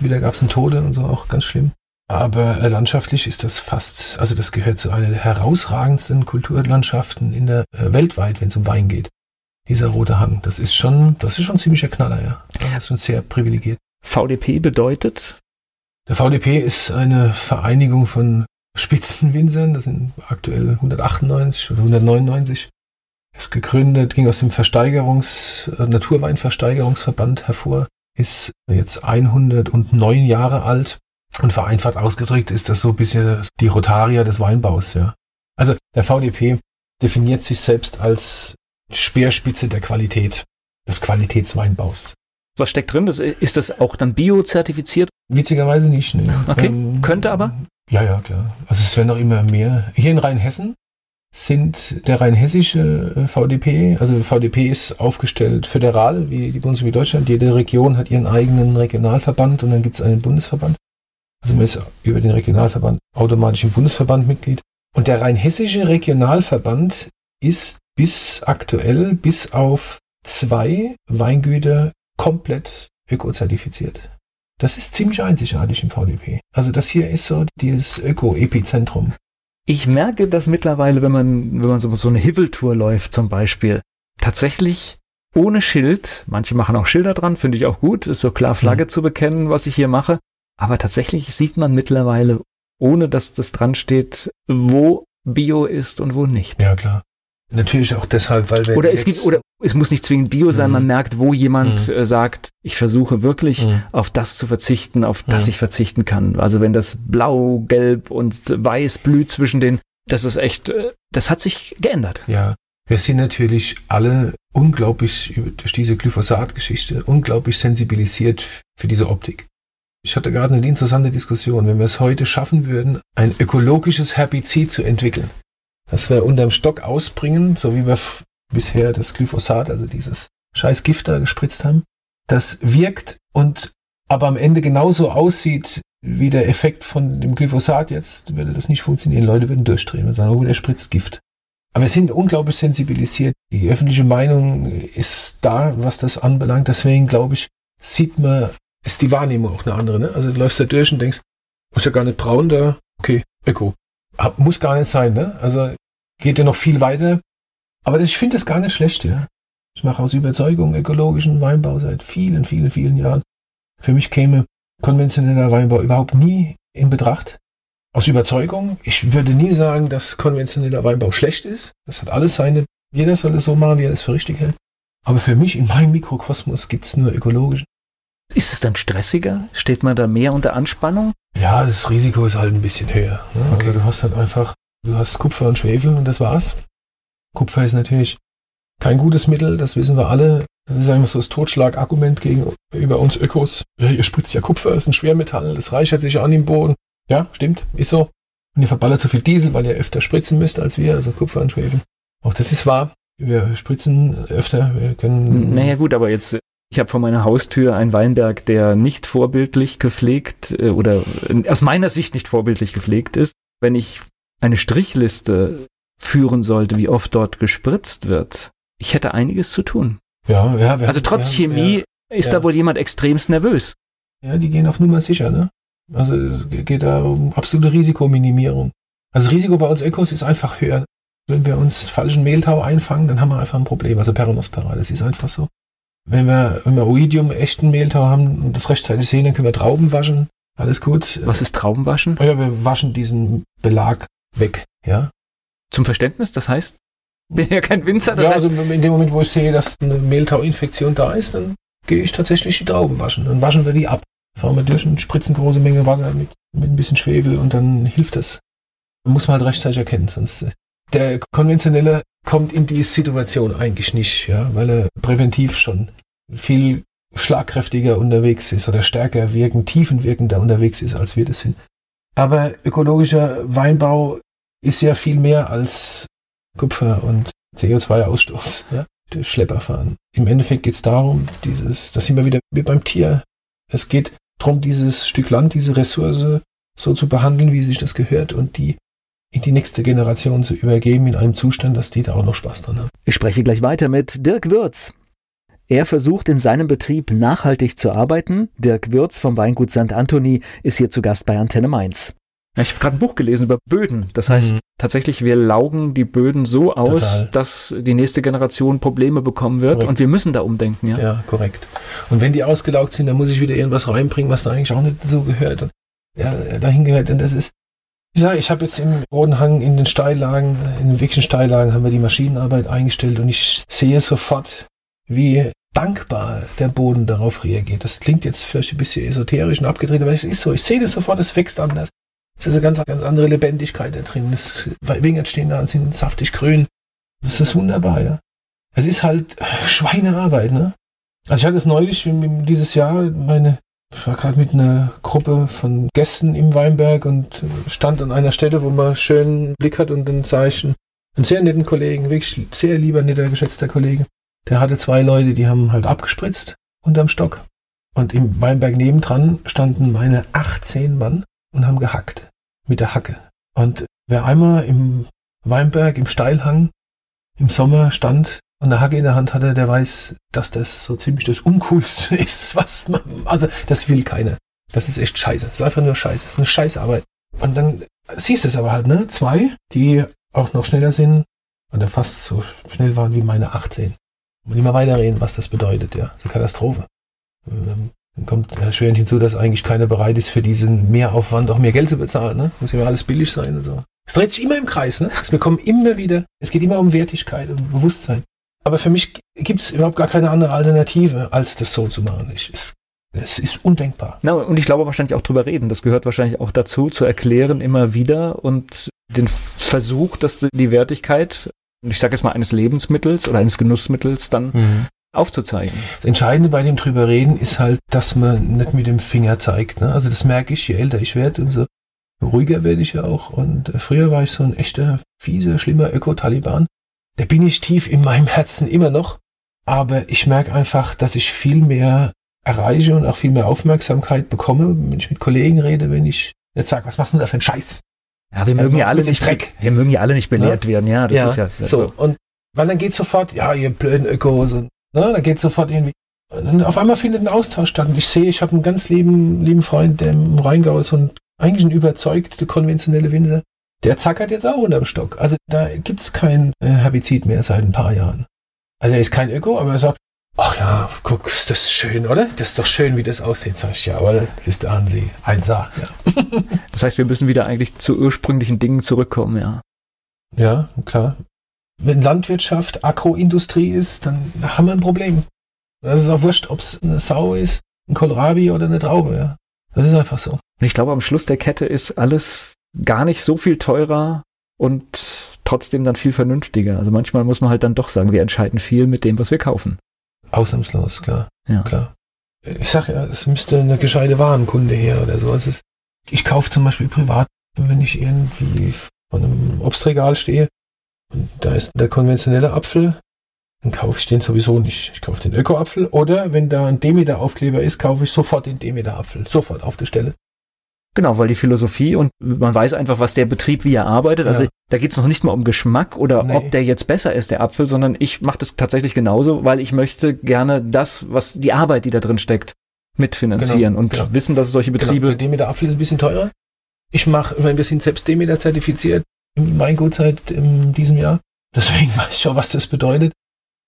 wieder gab es einen Tode und so, auch ganz schlimm. Aber äh, landschaftlich ist das fast, also das gehört zu einer der herausragendsten Kulturlandschaften in der äh, weltweit, wenn es um Wein geht. Dieser rote Hang, das ist schon, das ist schon ziemlicher Knaller, ja. Das ist schon sehr privilegiert. VDP bedeutet? Der VDP ist eine Vereinigung von Spitzenwinzern, das sind aktuell 198 oder 199. Ist gegründet, ging aus dem Versteigerungs, äh, Naturweinversteigerungsverband hervor, ist jetzt 109 Jahre alt und vereinfacht ausgedrückt ist das so ein bisschen die Rotaria des Weinbaus, ja. Also der VDP definiert sich selbst als Speerspitze der Qualität, des Qualitätsweinbaus. Was steckt drin? Das, ist das auch dann bio-zertifiziert? Witzigerweise nicht. Ne. Okay, ähm, könnte aber? Ja, ja, klar. Also es werden noch immer mehr. Hier in Rheinhessen sind der rheinhessische äh, VDP, also VDP ist aufgestellt föderal, wie die Bundesrepublik Deutschland. Jede Region hat ihren eigenen Regionalverband und dann gibt es einen Bundesverband. Also man ist über den Regionalverband automatisch im Bundesverband Mitglied. Und der rheinhessische Regionalverband ist bis aktuell, bis auf zwei Weingüter komplett ökozertifiziert. Das ist ziemlich einzigartig im VDP. Also das hier ist so dieses Öko-Epizentrum. Ich merke das mittlerweile, wenn man, wenn man so, so eine Hiveltour läuft zum Beispiel, tatsächlich ohne Schild. Manche machen auch Schilder dran, finde ich auch gut. Ist so klar Flagge mhm. zu bekennen, was ich hier mache. Aber tatsächlich sieht man mittlerweile, ohne dass das dran steht, wo Bio ist und wo nicht. Ja, klar. Natürlich auch deshalb, weil wir. Oder es gibt, oder es muss nicht zwingend Bio sein, mhm. man merkt, wo jemand mhm. Äh, sagt, ich versuche wirklich mhm. auf das zu verzichten, auf das mhm. ich verzichten kann. Also wenn das Blau, Gelb und Weiß blüht zwischen den, das ist echt, äh, das hat sich geändert. Ja. Wir sind natürlich alle unglaublich durch diese Glyphosat-Geschichte unglaublich sensibilisiert für diese Optik. Ich hatte gerade eine interessante Diskussion, wenn wir es heute schaffen würden, ein ökologisches Herbizid zu entwickeln, das wir unterm Stock ausbringen, so wie wir bisher das Glyphosat, also dieses scheiß Gift da gespritzt haben, das wirkt und aber am Ende genauso aussieht wie der Effekt von dem Glyphosat jetzt, würde das nicht funktionieren. Leute würden durchdrehen und sagen, oh, der spritzt Gift. Aber wir sind unglaublich sensibilisiert. Die öffentliche Meinung ist da, was das anbelangt. Deswegen glaube ich, sieht man ist die Wahrnehmung auch eine andere. Ne? Also du läufst da durch und denkst, muss ja gar nicht braun da, okay, Öko. Muss gar nicht sein, ne? Also geht ja noch viel weiter. Aber ich finde das gar nicht schlecht, ja. Ich mache aus Überzeugung ökologischen Weinbau seit vielen, vielen, vielen Jahren. Für mich käme konventioneller Weinbau überhaupt nie in Betracht. Aus Überzeugung. Ich würde nie sagen, dass konventioneller Weinbau schlecht ist. Das hat alles seine, jeder soll es so machen, wie er es für richtig hält. Aber für mich in meinem Mikrokosmos gibt es nur ökologischen ist es dann stressiger? Steht man da mehr unter Anspannung? Ja, das Risiko ist halt ein bisschen höher. Ne? Okay. Also du hast halt einfach, du hast Kupfer und Schwefel und das war's. Kupfer ist natürlich kein gutes Mittel, das wissen wir alle. Das ist einfach so das Totschlagargument gegenüber uns Ökos. ihr spritzt ja Kupfer, das ist ein Schwermetall, das reichert sich an im Boden. Ja, stimmt, ist so. Und ihr verballert so viel Diesel, weil ihr öfter spritzen müsst als wir, also Kupfer und Schwefel. Auch das ist wahr. Wir spritzen öfter, wir können. Naja, gut, aber jetzt ich habe vor meiner Haustür einen Weinberg, der nicht vorbildlich gepflegt äh, oder äh, aus meiner Sicht nicht vorbildlich gepflegt ist. Wenn ich eine Strichliste führen sollte, wie oft dort gespritzt wird, ich hätte einiges zu tun. Ja, ja. Wir also trotz haben, Chemie ja, ist ja. da wohl jemand extremst nervös. Ja, die gehen auf Nummer sicher, ne? Also geht da um absolute Risikominimierung. Also das Risiko bei uns Ökos ist einfach höher. Wenn wir uns falschen Mehltau einfangen, dann haben wir einfach ein Problem. Also Peronospora, das ist einfach so. Wenn wir, wenn wir Oidium, echten Mehltau haben und das rechtzeitig sehen, dann können wir Trauben waschen. Alles gut. Was ist Traubenwaschen? Ja, wir waschen diesen Belag weg, ja. Zum Verständnis, das heißt, bin ja kein Winzer. Ja, also in dem Moment, wo ich sehe, dass eine Mehltau-Infektion da ist, dann gehe ich tatsächlich die Trauben waschen. Dann waschen wir die ab. Fahren wir durch und spritzen große Menge Wasser mit, mit ein bisschen Schwefel und dann hilft das. Muss man halt rechtzeitig erkennen, sonst äh, der konventionelle kommt in die Situation eigentlich nicht, ja, weil er präventiv schon viel schlagkräftiger unterwegs ist oder stärker wirken, tiefenwirkender unterwegs ist, als wir das sind. Aber ökologischer Weinbau ist ja viel mehr als Kupfer und CO2-Ausstoß, ja, Schlepperfahren. Im Endeffekt geht es darum, dieses, das sind wir wieder wie beim Tier. Es geht darum, dieses Stück Land, diese Ressource so zu behandeln, wie sich das gehört und die in die nächste Generation zu übergeben in einem Zustand, dass die da auch noch Spaß dran haben. Ich spreche gleich weiter mit Dirk Würz. Er versucht in seinem Betrieb nachhaltig zu arbeiten. Dirk Würz vom Weingut St. Anthony ist hier zu Gast bei Antenne Mainz. Ich habe gerade ein Buch gelesen über Böden. Das heißt, mhm. tatsächlich, wir laugen die Böden so aus, Total. dass die nächste Generation Probleme bekommen wird korrekt. und wir müssen da umdenken. Ja? ja, korrekt. Und wenn die ausgelaugt sind, dann muss ich wieder irgendwas reinbringen, was da eigentlich auch nicht so gehört. Und, ja, dahin gehört. Und das ist, ich sage, ich habe jetzt im Rodenhang in den Steillagen, in den wirklichen Steillagen haben wir die Maschinenarbeit eingestellt und ich sehe sofort, wie dankbar der Boden darauf reagiert. Das klingt jetzt vielleicht ein bisschen esoterisch und abgedreht, aber es ist so. Ich sehe das sofort, es wächst anders. Es ist eine ganz, ganz andere Lebendigkeit da drin. Das Wingen stehen da und sind saftig grün. Das ist wunderbar, ja. Es ist halt Schweinearbeit, ne? Also ich hatte es neulich dieses Jahr, meine, ich war gerade mit einer Gruppe von Gästen im Weinberg und stand an einer Stelle, wo man schönen Blick hat und dann sah ich einen sehr netten Kollegen, wirklich sehr lieber, netter, geschätzter Kollege. Der hatte zwei Leute, die haben halt abgespritzt unterm Stock. Und im Weinberg nebendran standen meine 18 Mann und haben gehackt. Mit der Hacke. Und wer einmal im Weinberg, im Steilhang, im Sommer stand und eine Hacke in der Hand hatte, der weiß, dass das so ziemlich das Uncoolste ist, was man, also das will keiner. Das ist echt scheiße. Das ist einfach nur scheiße. Das ist eine Scheißarbeit. Und dann siehst du es aber halt, ne? Zwei, die auch noch schneller sind oder fast so schnell waren wie meine 18. Und immer weiterreden, was das bedeutet, ja. Das ist eine Katastrophe. Ähm, dann kommt erschwerend hinzu, dass eigentlich keiner bereit ist, für diesen Mehraufwand auch mehr Geld zu bezahlen. Ne? Muss immer alles billig sein und so. Es dreht sich immer im Kreis. Ne? Es bekommen immer wieder, es geht immer um Wertigkeit und Bewusstsein. Aber für mich gibt es überhaupt gar keine andere Alternative, als das so zu machen. Ich, es, es ist undenkbar. Na, und ich glaube wahrscheinlich auch drüber reden. Das gehört wahrscheinlich auch dazu, zu erklären immer wieder und den Versuch, dass die Wertigkeit ich sage jetzt mal, eines Lebensmittels oder eines Genussmittels dann mhm. aufzuzeigen. Das Entscheidende bei dem drüber reden ist halt, dass man nicht mit dem Finger zeigt. Ne? Also das merke ich, je älter ich werde, umso ruhiger werde ich ja auch. Und äh, früher war ich so ein echter, fieser, schlimmer Öko-Taliban. Da bin ich tief in meinem Herzen immer noch. Aber ich merke einfach, dass ich viel mehr erreiche und auch viel mehr Aufmerksamkeit bekomme, wenn ich mit Kollegen rede, wenn ich jetzt sage, was machst du denn da für einen Scheiß? Ja, wir mögen ja alle nicht, Dreck. wir mögen ja alle nicht belehrt ja? werden, ja, das ja. ist ja. So, so, und weil dann geht sofort, ja, ihr blöden Ökos und, ne, dann geht sofort irgendwie, und auf einmal findet ein Austausch statt und ich sehe, ich habe einen ganz lieben, lieben Freund, der im Rheingau ist und eigentlich ein überzeugte konventionelle Winzer, der zackert jetzt auch unterm Stock. Also da gibt's kein äh, Herbizid mehr seit ein paar Jahren. Also er ist kein Öko, aber er sagt, ach ja, guck, ist das schön, oder? Das ist doch schön, wie das aussieht. Sag ich, ja, aber das ist der Ansee. Ein Saar, ja. das heißt, wir müssen wieder eigentlich zu ursprünglichen Dingen zurückkommen, ja. Ja, klar. Wenn Landwirtschaft Agroindustrie ist, dann haben wir ein Problem. Das ist auch wurscht, ob es eine Sau ist, ein Kohlrabi oder eine Traube, ja. Das ist einfach so. Und ich glaube, am Schluss der Kette ist alles gar nicht so viel teurer und trotzdem dann viel vernünftiger. Also manchmal muss man halt dann doch sagen, wir entscheiden viel mit dem, was wir kaufen. Ausnahmslos, klar. Ja. klar. Ich sag ja, es müsste eine gescheite Warenkunde her oder so. Ist, ich kaufe zum Beispiel privat, wenn ich irgendwie von einem Obstregal stehe und da ist der konventionelle Apfel, dann kaufe ich den sowieso nicht. Ich kaufe den Öko-Apfel oder wenn da ein Demeter-Aufkleber ist, kaufe ich sofort den Demeter-Apfel. Sofort auf der Stelle. Genau, weil die Philosophie und man weiß einfach, was der Betrieb, wie er arbeitet. Also ja. da geht es noch nicht mal um Geschmack oder nee. ob der jetzt besser ist, der Apfel, sondern ich mache das tatsächlich genauso, weil ich möchte gerne das, was die Arbeit, die da drin steckt, mitfinanzieren genau, und genau. wissen, dass solche genau, Betriebe. Genau. Der Demeter Apfel ist ein bisschen teurer. Ich mache, ich meine, wir sind selbst Demeter zertifiziert im Weingut seit in diesem Jahr. Deswegen weiß ich schon, was das bedeutet.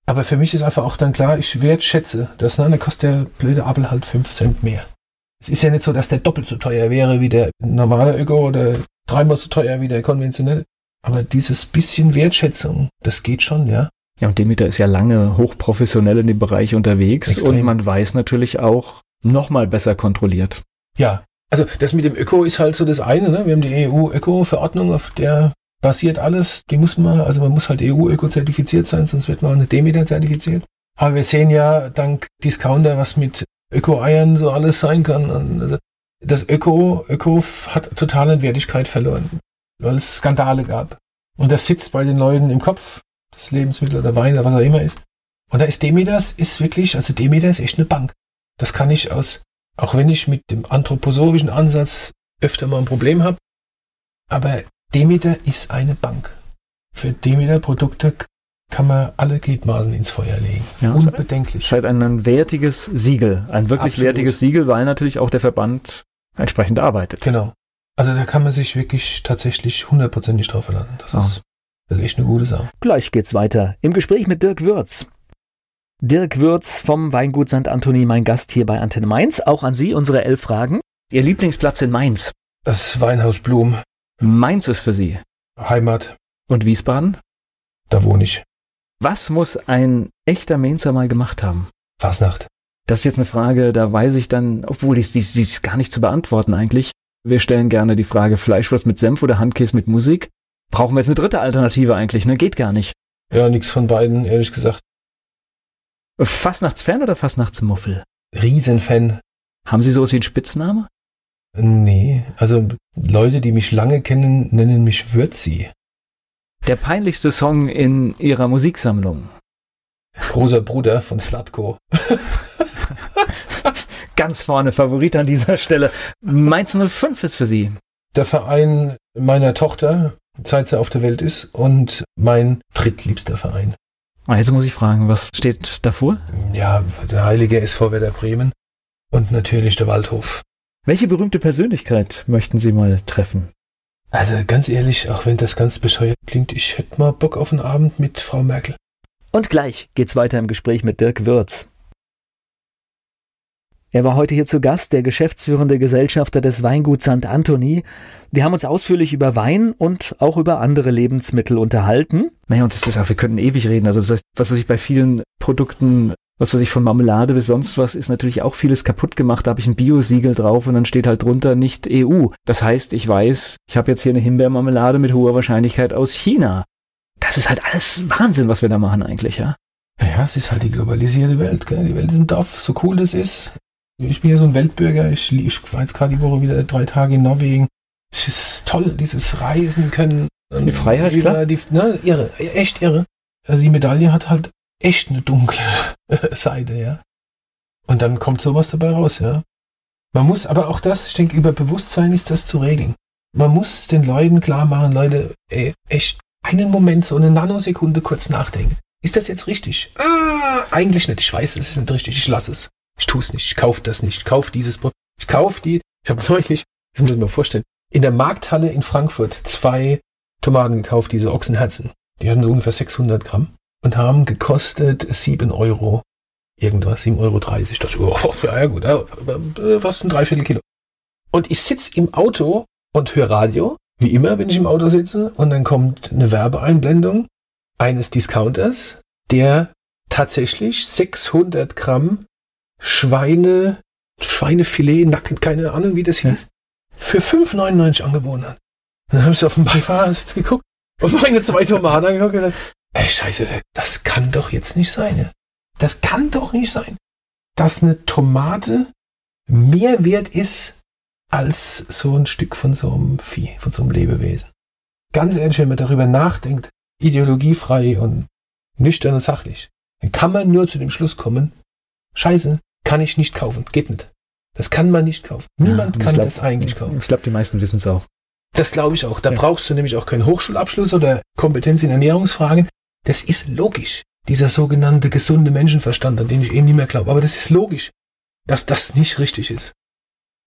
Aber für mich ist einfach auch dann klar, ich wertschätze das. Ne? Dann kostet der blöde Apfel halt 5 Cent mehr. Es ist ja nicht so, dass der doppelt so teuer wäre wie der normale Öko oder dreimal so teuer wie der konventionelle. Aber dieses bisschen Wertschätzung, das geht schon, ja. Ja, und Demeter ist ja lange hochprofessionell in dem Bereich unterwegs Extrem. und man weiß natürlich auch, nochmal besser kontrolliert. Ja, also das mit dem Öko ist halt so das eine. Ne? Wir haben die EU-Öko-Verordnung, auf der basiert alles. Die muss man, also man muss halt EU-Öko-zertifiziert sein, sonst wird man auch nicht Demeter zertifiziert. Aber wir sehen ja dank Discounter, was mit Öko-Eiern so alles sein kann. Also das Öko, Öko hat total an Wertigkeit verloren, weil es Skandale gab. Und das sitzt bei den Leuten im Kopf, das Lebensmittel oder Wein oder was auch immer ist. Und da ist Demeters ist wirklich, also Demeter ist echt eine Bank. Das kann ich aus, auch wenn ich mit dem anthroposophischen Ansatz öfter mal ein Problem habe. Aber Demeter ist eine Bank. Für Demeter-Produkte kann man alle Gliedmaßen ins Feuer legen. Ja. Unbedenklich. Scheint ein wertiges Siegel, ein wirklich Absolut. wertiges Siegel, weil natürlich auch der Verband entsprechend arbeitet. Genau. Also da kann man sich wirklich tatsächlich hundertprozentig drauf verlassen. Das, Ah. ist, das ist echt eine gute Sache. Gleich geht's weiter im Gespräch mit Dirk Würz. Dirk Würz vom Weingut St. Anthony, mein Gast hier bei Antenne Mainz. Auch an Sie unsere elf Fragen. Ihr Lieblingsplatz in Mainz. Das Weinhaus Blum, Mainz ist für Sie. Heimat, Und Wiesbaden? da wohne ich. Was muss ein echter Mainzer mal gemacht haben? Fasnacht. Das ist jetzt eine Frage, da weiß ich dann, obwohl die, ist gar nicht zu beantworten eigentlich. Wir stellen gerne die Frage Fleischwurst mit Senf oder Handkäse mit Musik. Brauchen wir jetzt eine dritte Alternative eigentlich, ne? Geht gar nicht. Ja, nichts von beiden, ehrlich gesagt. Fastnachtsfan oder Fastnachtsmuffel? Riesenfan. Haben Sie sowas wie einen Spitzname? Nee, also Leute, die mich lange kennen, nennen mich Würzi. Der peinlichste Song in Ihrer Musiksammlung. Großer Bruder von Slatko. Ganz vorne, Favorit an dieser Stelle. Mainz 05 ist für Sie. Der Verein meiner Tochter, seit sie auf der Welt ist, und mein drittliebster Verein. Ah, jetzt muss ich fragen, was steht davor? Ja, der heilige SV Werder Bremen und natürlich der Waldhof. Welche berühmte Persönlichkeit möchten Sie mal treffen? Also ganz ehrlich, auch wenn das ganz bescheuert klingt, ich hätte mal Bock auf einen Abend mit Frau Merkel. Und gleich geht's weiter im Gespräch mit Dirk Würz. Er war heute hier zu Gast, der geschäftsführende Gesellschafter des Weinguts St. Anthony. Wir haben uns ausführlich über Wein und auch über andere Lebensmittel unterhalten. Naja, und das ist auch, wir könnten ewig reden. Also das heißt, was ich bei vielen Produkten, was weiß ich, von Marmelade bis sonst was, ist natürlich auch vieles kaputt gemacht. Da habe ich ein Bio-Siegel drauf und dann steht halt drunter nicht EU. Das heißt, ich weiß, ich habe jetzt hier eine Himbeermarmelade mit hoher Wahrscheinlichkeit aus China. Das ist halt alles Wahnsinn, was wir da machen eigentlich, ja. Ja, es ist halt die globalisierte Welt. Gell? Die Welt ist ein Dorf, so cool das ist. Ich bin ja so ein Weltbürger. Ich, ich war jetzt gerade die Woche wieder drei Tage in Norwegen. Es ist toll, dieses Reisen können. Die Freiheit, über klar. Die, ne, irre, echt irre. Also die Medaille hat halt echt eine dunkle Seite, ja. Und dann kommt sowas dabei raus, ja. Man muss aber auch das, ich denke, über Bewusstsein ist das zu regeln. Man muss den Leuten klar machen, Leute, ey, echt einen Moment, so eine Nanosekunde kurz nachdenken. Ist das jetzt richtig? Ah, eigentlich nicht. Ich weiß, es ist nicht richtig. Ich lasse es. Ich tue es nicht. Ich kaufe das nicht. Ich kaufe dieses Produkt. Ich kaufe die. Ich habe neulich, das muss ich mir vorstellen, in der Markthalle in Frankfurt zwei Tomaten gekauft, diese Ochsenherzen. Die hatten so ungefähr 600 Gramm und haben gekostet 7 Euro. Irgendwas, 7,30 Euro. Dachte, oh, ja, ja gut, ja, äh, fast ein Dreiviertel Kilo. Und ich sitze im Auto und höre Radio, wie immer, wenn ich im Auto sitze, und dann kommt eine Werbeeinblendung eines Discounters, der tatsächlich 600 Gramm Schweine, Schweinefilet, Nacken, keine Ahnung, wie das hieß, für 5,99 angeboten hat. Dann habe ich auf dem Beifahrersitz geguckt und meine zwei Tomaten angeguckt und gesagt, ey, scheiße, das kann doch jetzt nicht sein. ja. Das kann doch nicht sein, dass eine Tomate mehr wert ist als so ein Stück von so einem Vieh, von so einem Lebewesen. Ganz ehrlich, wenn man darüber nachdenkt, ideologiefrei und nüchtern und sachlich, dann kann man nur zu dem Schluss kommen, scheiße, kann ich nicht kaufen, geht nicht. Das kann man nicht kaufen. Niemand ich kann glaub- das eigentlich kaufen. Ich glaube, die meisten wissen es auch. Das glaube ich auch. Da Ja. brauchst du nämlich auch keinen Hochschulabschluss oder Kompetenz in Ernährungsfragen. Das ist logisch. Dieser sogenannte gesunde Menschenverstand, an den ich eben nicht mehr glaube. Aber das ist logisch, dass das nicht richtig ist.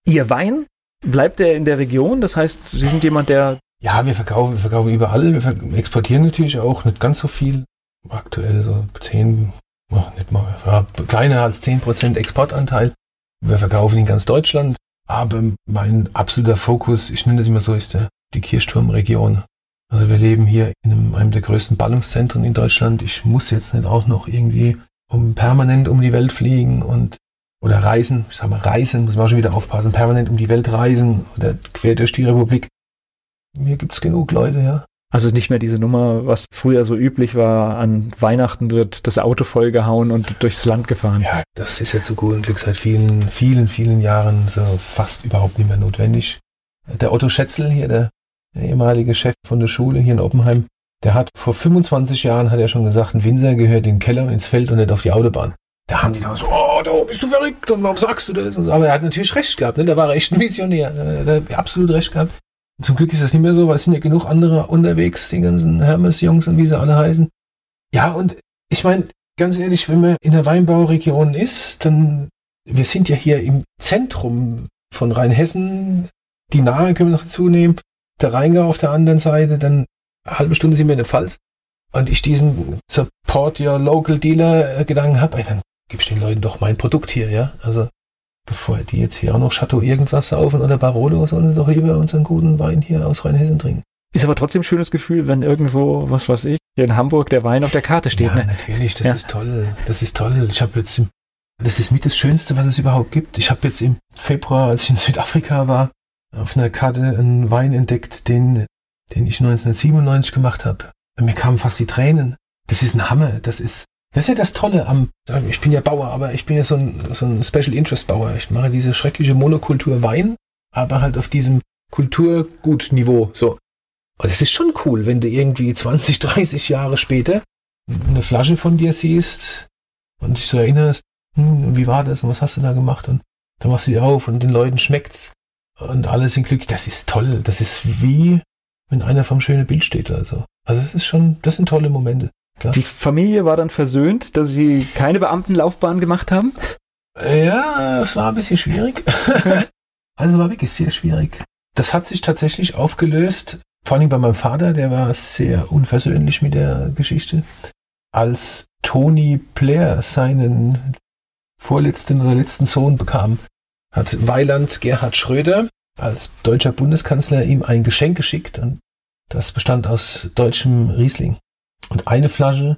Ihr Wein, bleibt der in der Region? Das heißt, Sie sind jemand, der Ja, wir verkaufen, wir verkaufen überall. Wir exportieren natürlich auch nicht ganz so viel. Aktuell so 10, ach, nicht mal, ja, kleiner als 10% Exportanteil. Wir verkaufen in ganz Deutschland. Aber mein absoluter Fokus, ich nenne das immer so, ist der, die Kirchturmregion. Also wir leben hier in einem, einem der größten Ballungszentren in Deutschland. Ich muss jetzt nicht auch noch irgendwie um permanent um die Welt fliegen und oder reisen, ich sag mal reisen, muss man auch schon wieder aufpassen, permanent um die Welt reisen oder quer durch die Republik. Mir gibt's genug Leute, ja. Also nicht mehr diese Nummer, was früher so üblich war, an Weihnachten wird das Auto vollgehauen und durchs Land gefahren. Ja, das ist jetzt so gut und Glück seit vielen, vielen, vielen Jahren so fast überhaupt nicht mehr notwendig. Der Otto Schätzel hier, der, der ehemalige Chef von der Schule hier in Oppenheim, der hat vor 25 Jahren, hat er schon gesagt, ein Winzer gehört in den Keller ins Feld und nicht auf die Autobahn. da haben die da so, oh, da bist du verrückt und warum sagst du das? Aber er hat natürlich recht gehabt, ne? da war er echt ein Visionär, er hat absolut recht gehabt. Zum Glück ist das nicht mehr so, weil es sind ja genug andere unterwegs, die ganzen Hermes-Jungs und wie sie alle heißen. Ja, und ich meine, ganz ehrlich, wenn man in der Weinbauregion ist, dann, wir sind ja hier im Zentrum von Rheinhessen, die Nahe können wir noch dazu nehmen, der Rheingau auf der anderen Seite, dann eine halbe Stunde sind wir in der Pfalz. Und ich diesen Support Your Local Dealer Gedanken habe, dann gib ich den Leuten doch mein Produkt hier, ja. Also bevor die jetzt hier auch noch Chateau irgendwas saufen oder Barolo, sollen sie doch lieber unseren guten Wein hier aus Rheinhessen trinken. Ist aber trotzdem ein schönes Gefühl, wenn irgendwo, was weiß ich, hier in Hamburg der Wein auf der Karte steht. Ja, ne? natürlich, das ja. ist toll. Das ist toll. Ich habe jetzt, im, das ist mit das Schönste, was es überhaupt gibt. Ich habe jetzt im Februar, als ich in Südafrika war, auf einer Karte einen Wein entdeckt, den, den ich 1997 gemacht habe. Mir kamen fast die Tränen. Das ist ein Hammer. Das ist, das ist ja das Tolle am, ich bin ja Bauer, aber ich bin ja so ein, so ein Special Interest Bauer. Ich mache diese schreckliche Monokultur Wein, aber halt auf diesem Kulturgutniveau. So. Und es ist schon cool, wenn du irgendwie 20, 30 Jahre später eine Flasche von dir siehst und dich so erinnerst, hm, wie war das und was hast du da gemacht? Und dann machst du die auf und den Leuten schmeckt's und alle sind glücklich. Das ist toll. Das ist wie, wenn einer vom schönen Bild steht oder so. Also das ist schon, das sind tolle Momente. Ja. Die Familie war dann versöhnt, dass sie keine Beamtenlaufbahn gemacht haben? Ja, es war ein bisschen schwierig. also war wirklich sehr schwierig. Das hat sich tatsächlich aufgelöst, vor allem bei meinem Vater, der war sehr unversöhnlich mit der Geschichte. Als Tony Blair seinen vorletzten oder letzten Sohn bekam, hat Weiland Gerhard Schröder als deutscher Bundeskanzler ihm ein Geschenk geschickt und das bestand aus deutschem Riesling. Und eine Flasche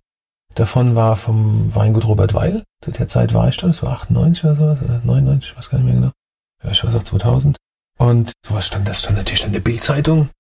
davon war vom Weingut Robert Weil. Zu der Zeit war ich da, das war 98 oder sowas, oder 99, ich weiß gar nicht mehr genau. Vielleicht war es auch 2000. Und sowas stand, das stand natürlich in der Bildzeitung.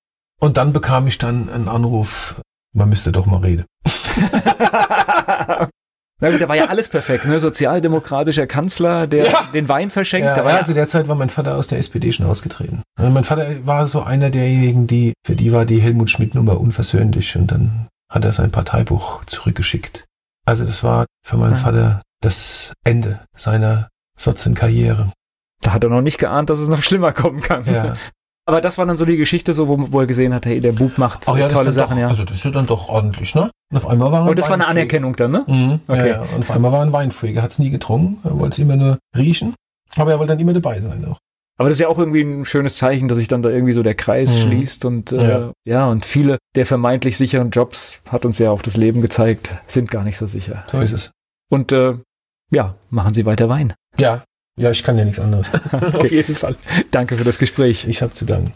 Und dann bekam ich dann einen Anruf, man müsste doch mal reden. Na gut, da war ja alles perfekt, ne? Sozialdemokratischer Kanzler, der ja. den Wein verschenkt. Ja, ja, zu der Zeit war mein Vater aus der SPD schon ausgetreten. Also mein Vater war so einer derjenigen, die, für die war die Helmut Schmidt-Nummer unversöhnlich und dann hat er sein Parteibuch zurückgeschickt. Also das war für meinen ja. Vater das Ende seiner Sozienkarriere. Da hat er noch nicht geahnt, dass es noch schlimmer kommen kann. Ja. Aber das war dann so die Geschichte, so, wo, wo er gesehen hat, hey, der Bub macht ja, tolle Sachen, doch, ja. Also das ist ja dann doch ordentlich, ne? Und auf einmal war er Und das war eine Anerkennung dann, ne? Mhm, okay. Ja, und auf einmal war er ein Weinfreak. Er hat es nie getrunken, er wollte es immer nur riechen, aber er wollte dann immer dabei sein auch. Aber das ist ja auch irgendwie ein schönes Zeichen, dass sich dann da irgendwie so der Kreis mhm. schließt und äh, ja. ja. und viele der vermeintlich sicheren Jobs, hat uns ja auch das Leben gezeigt, sind gar nicht so sicher. So ist es. Und äh, ja, machen Sie weiter Wein. Ja, ja, ich kann ja nichts anderes. Auf jeden Fall. Danke für das Gespräch. Ich habe zu danken.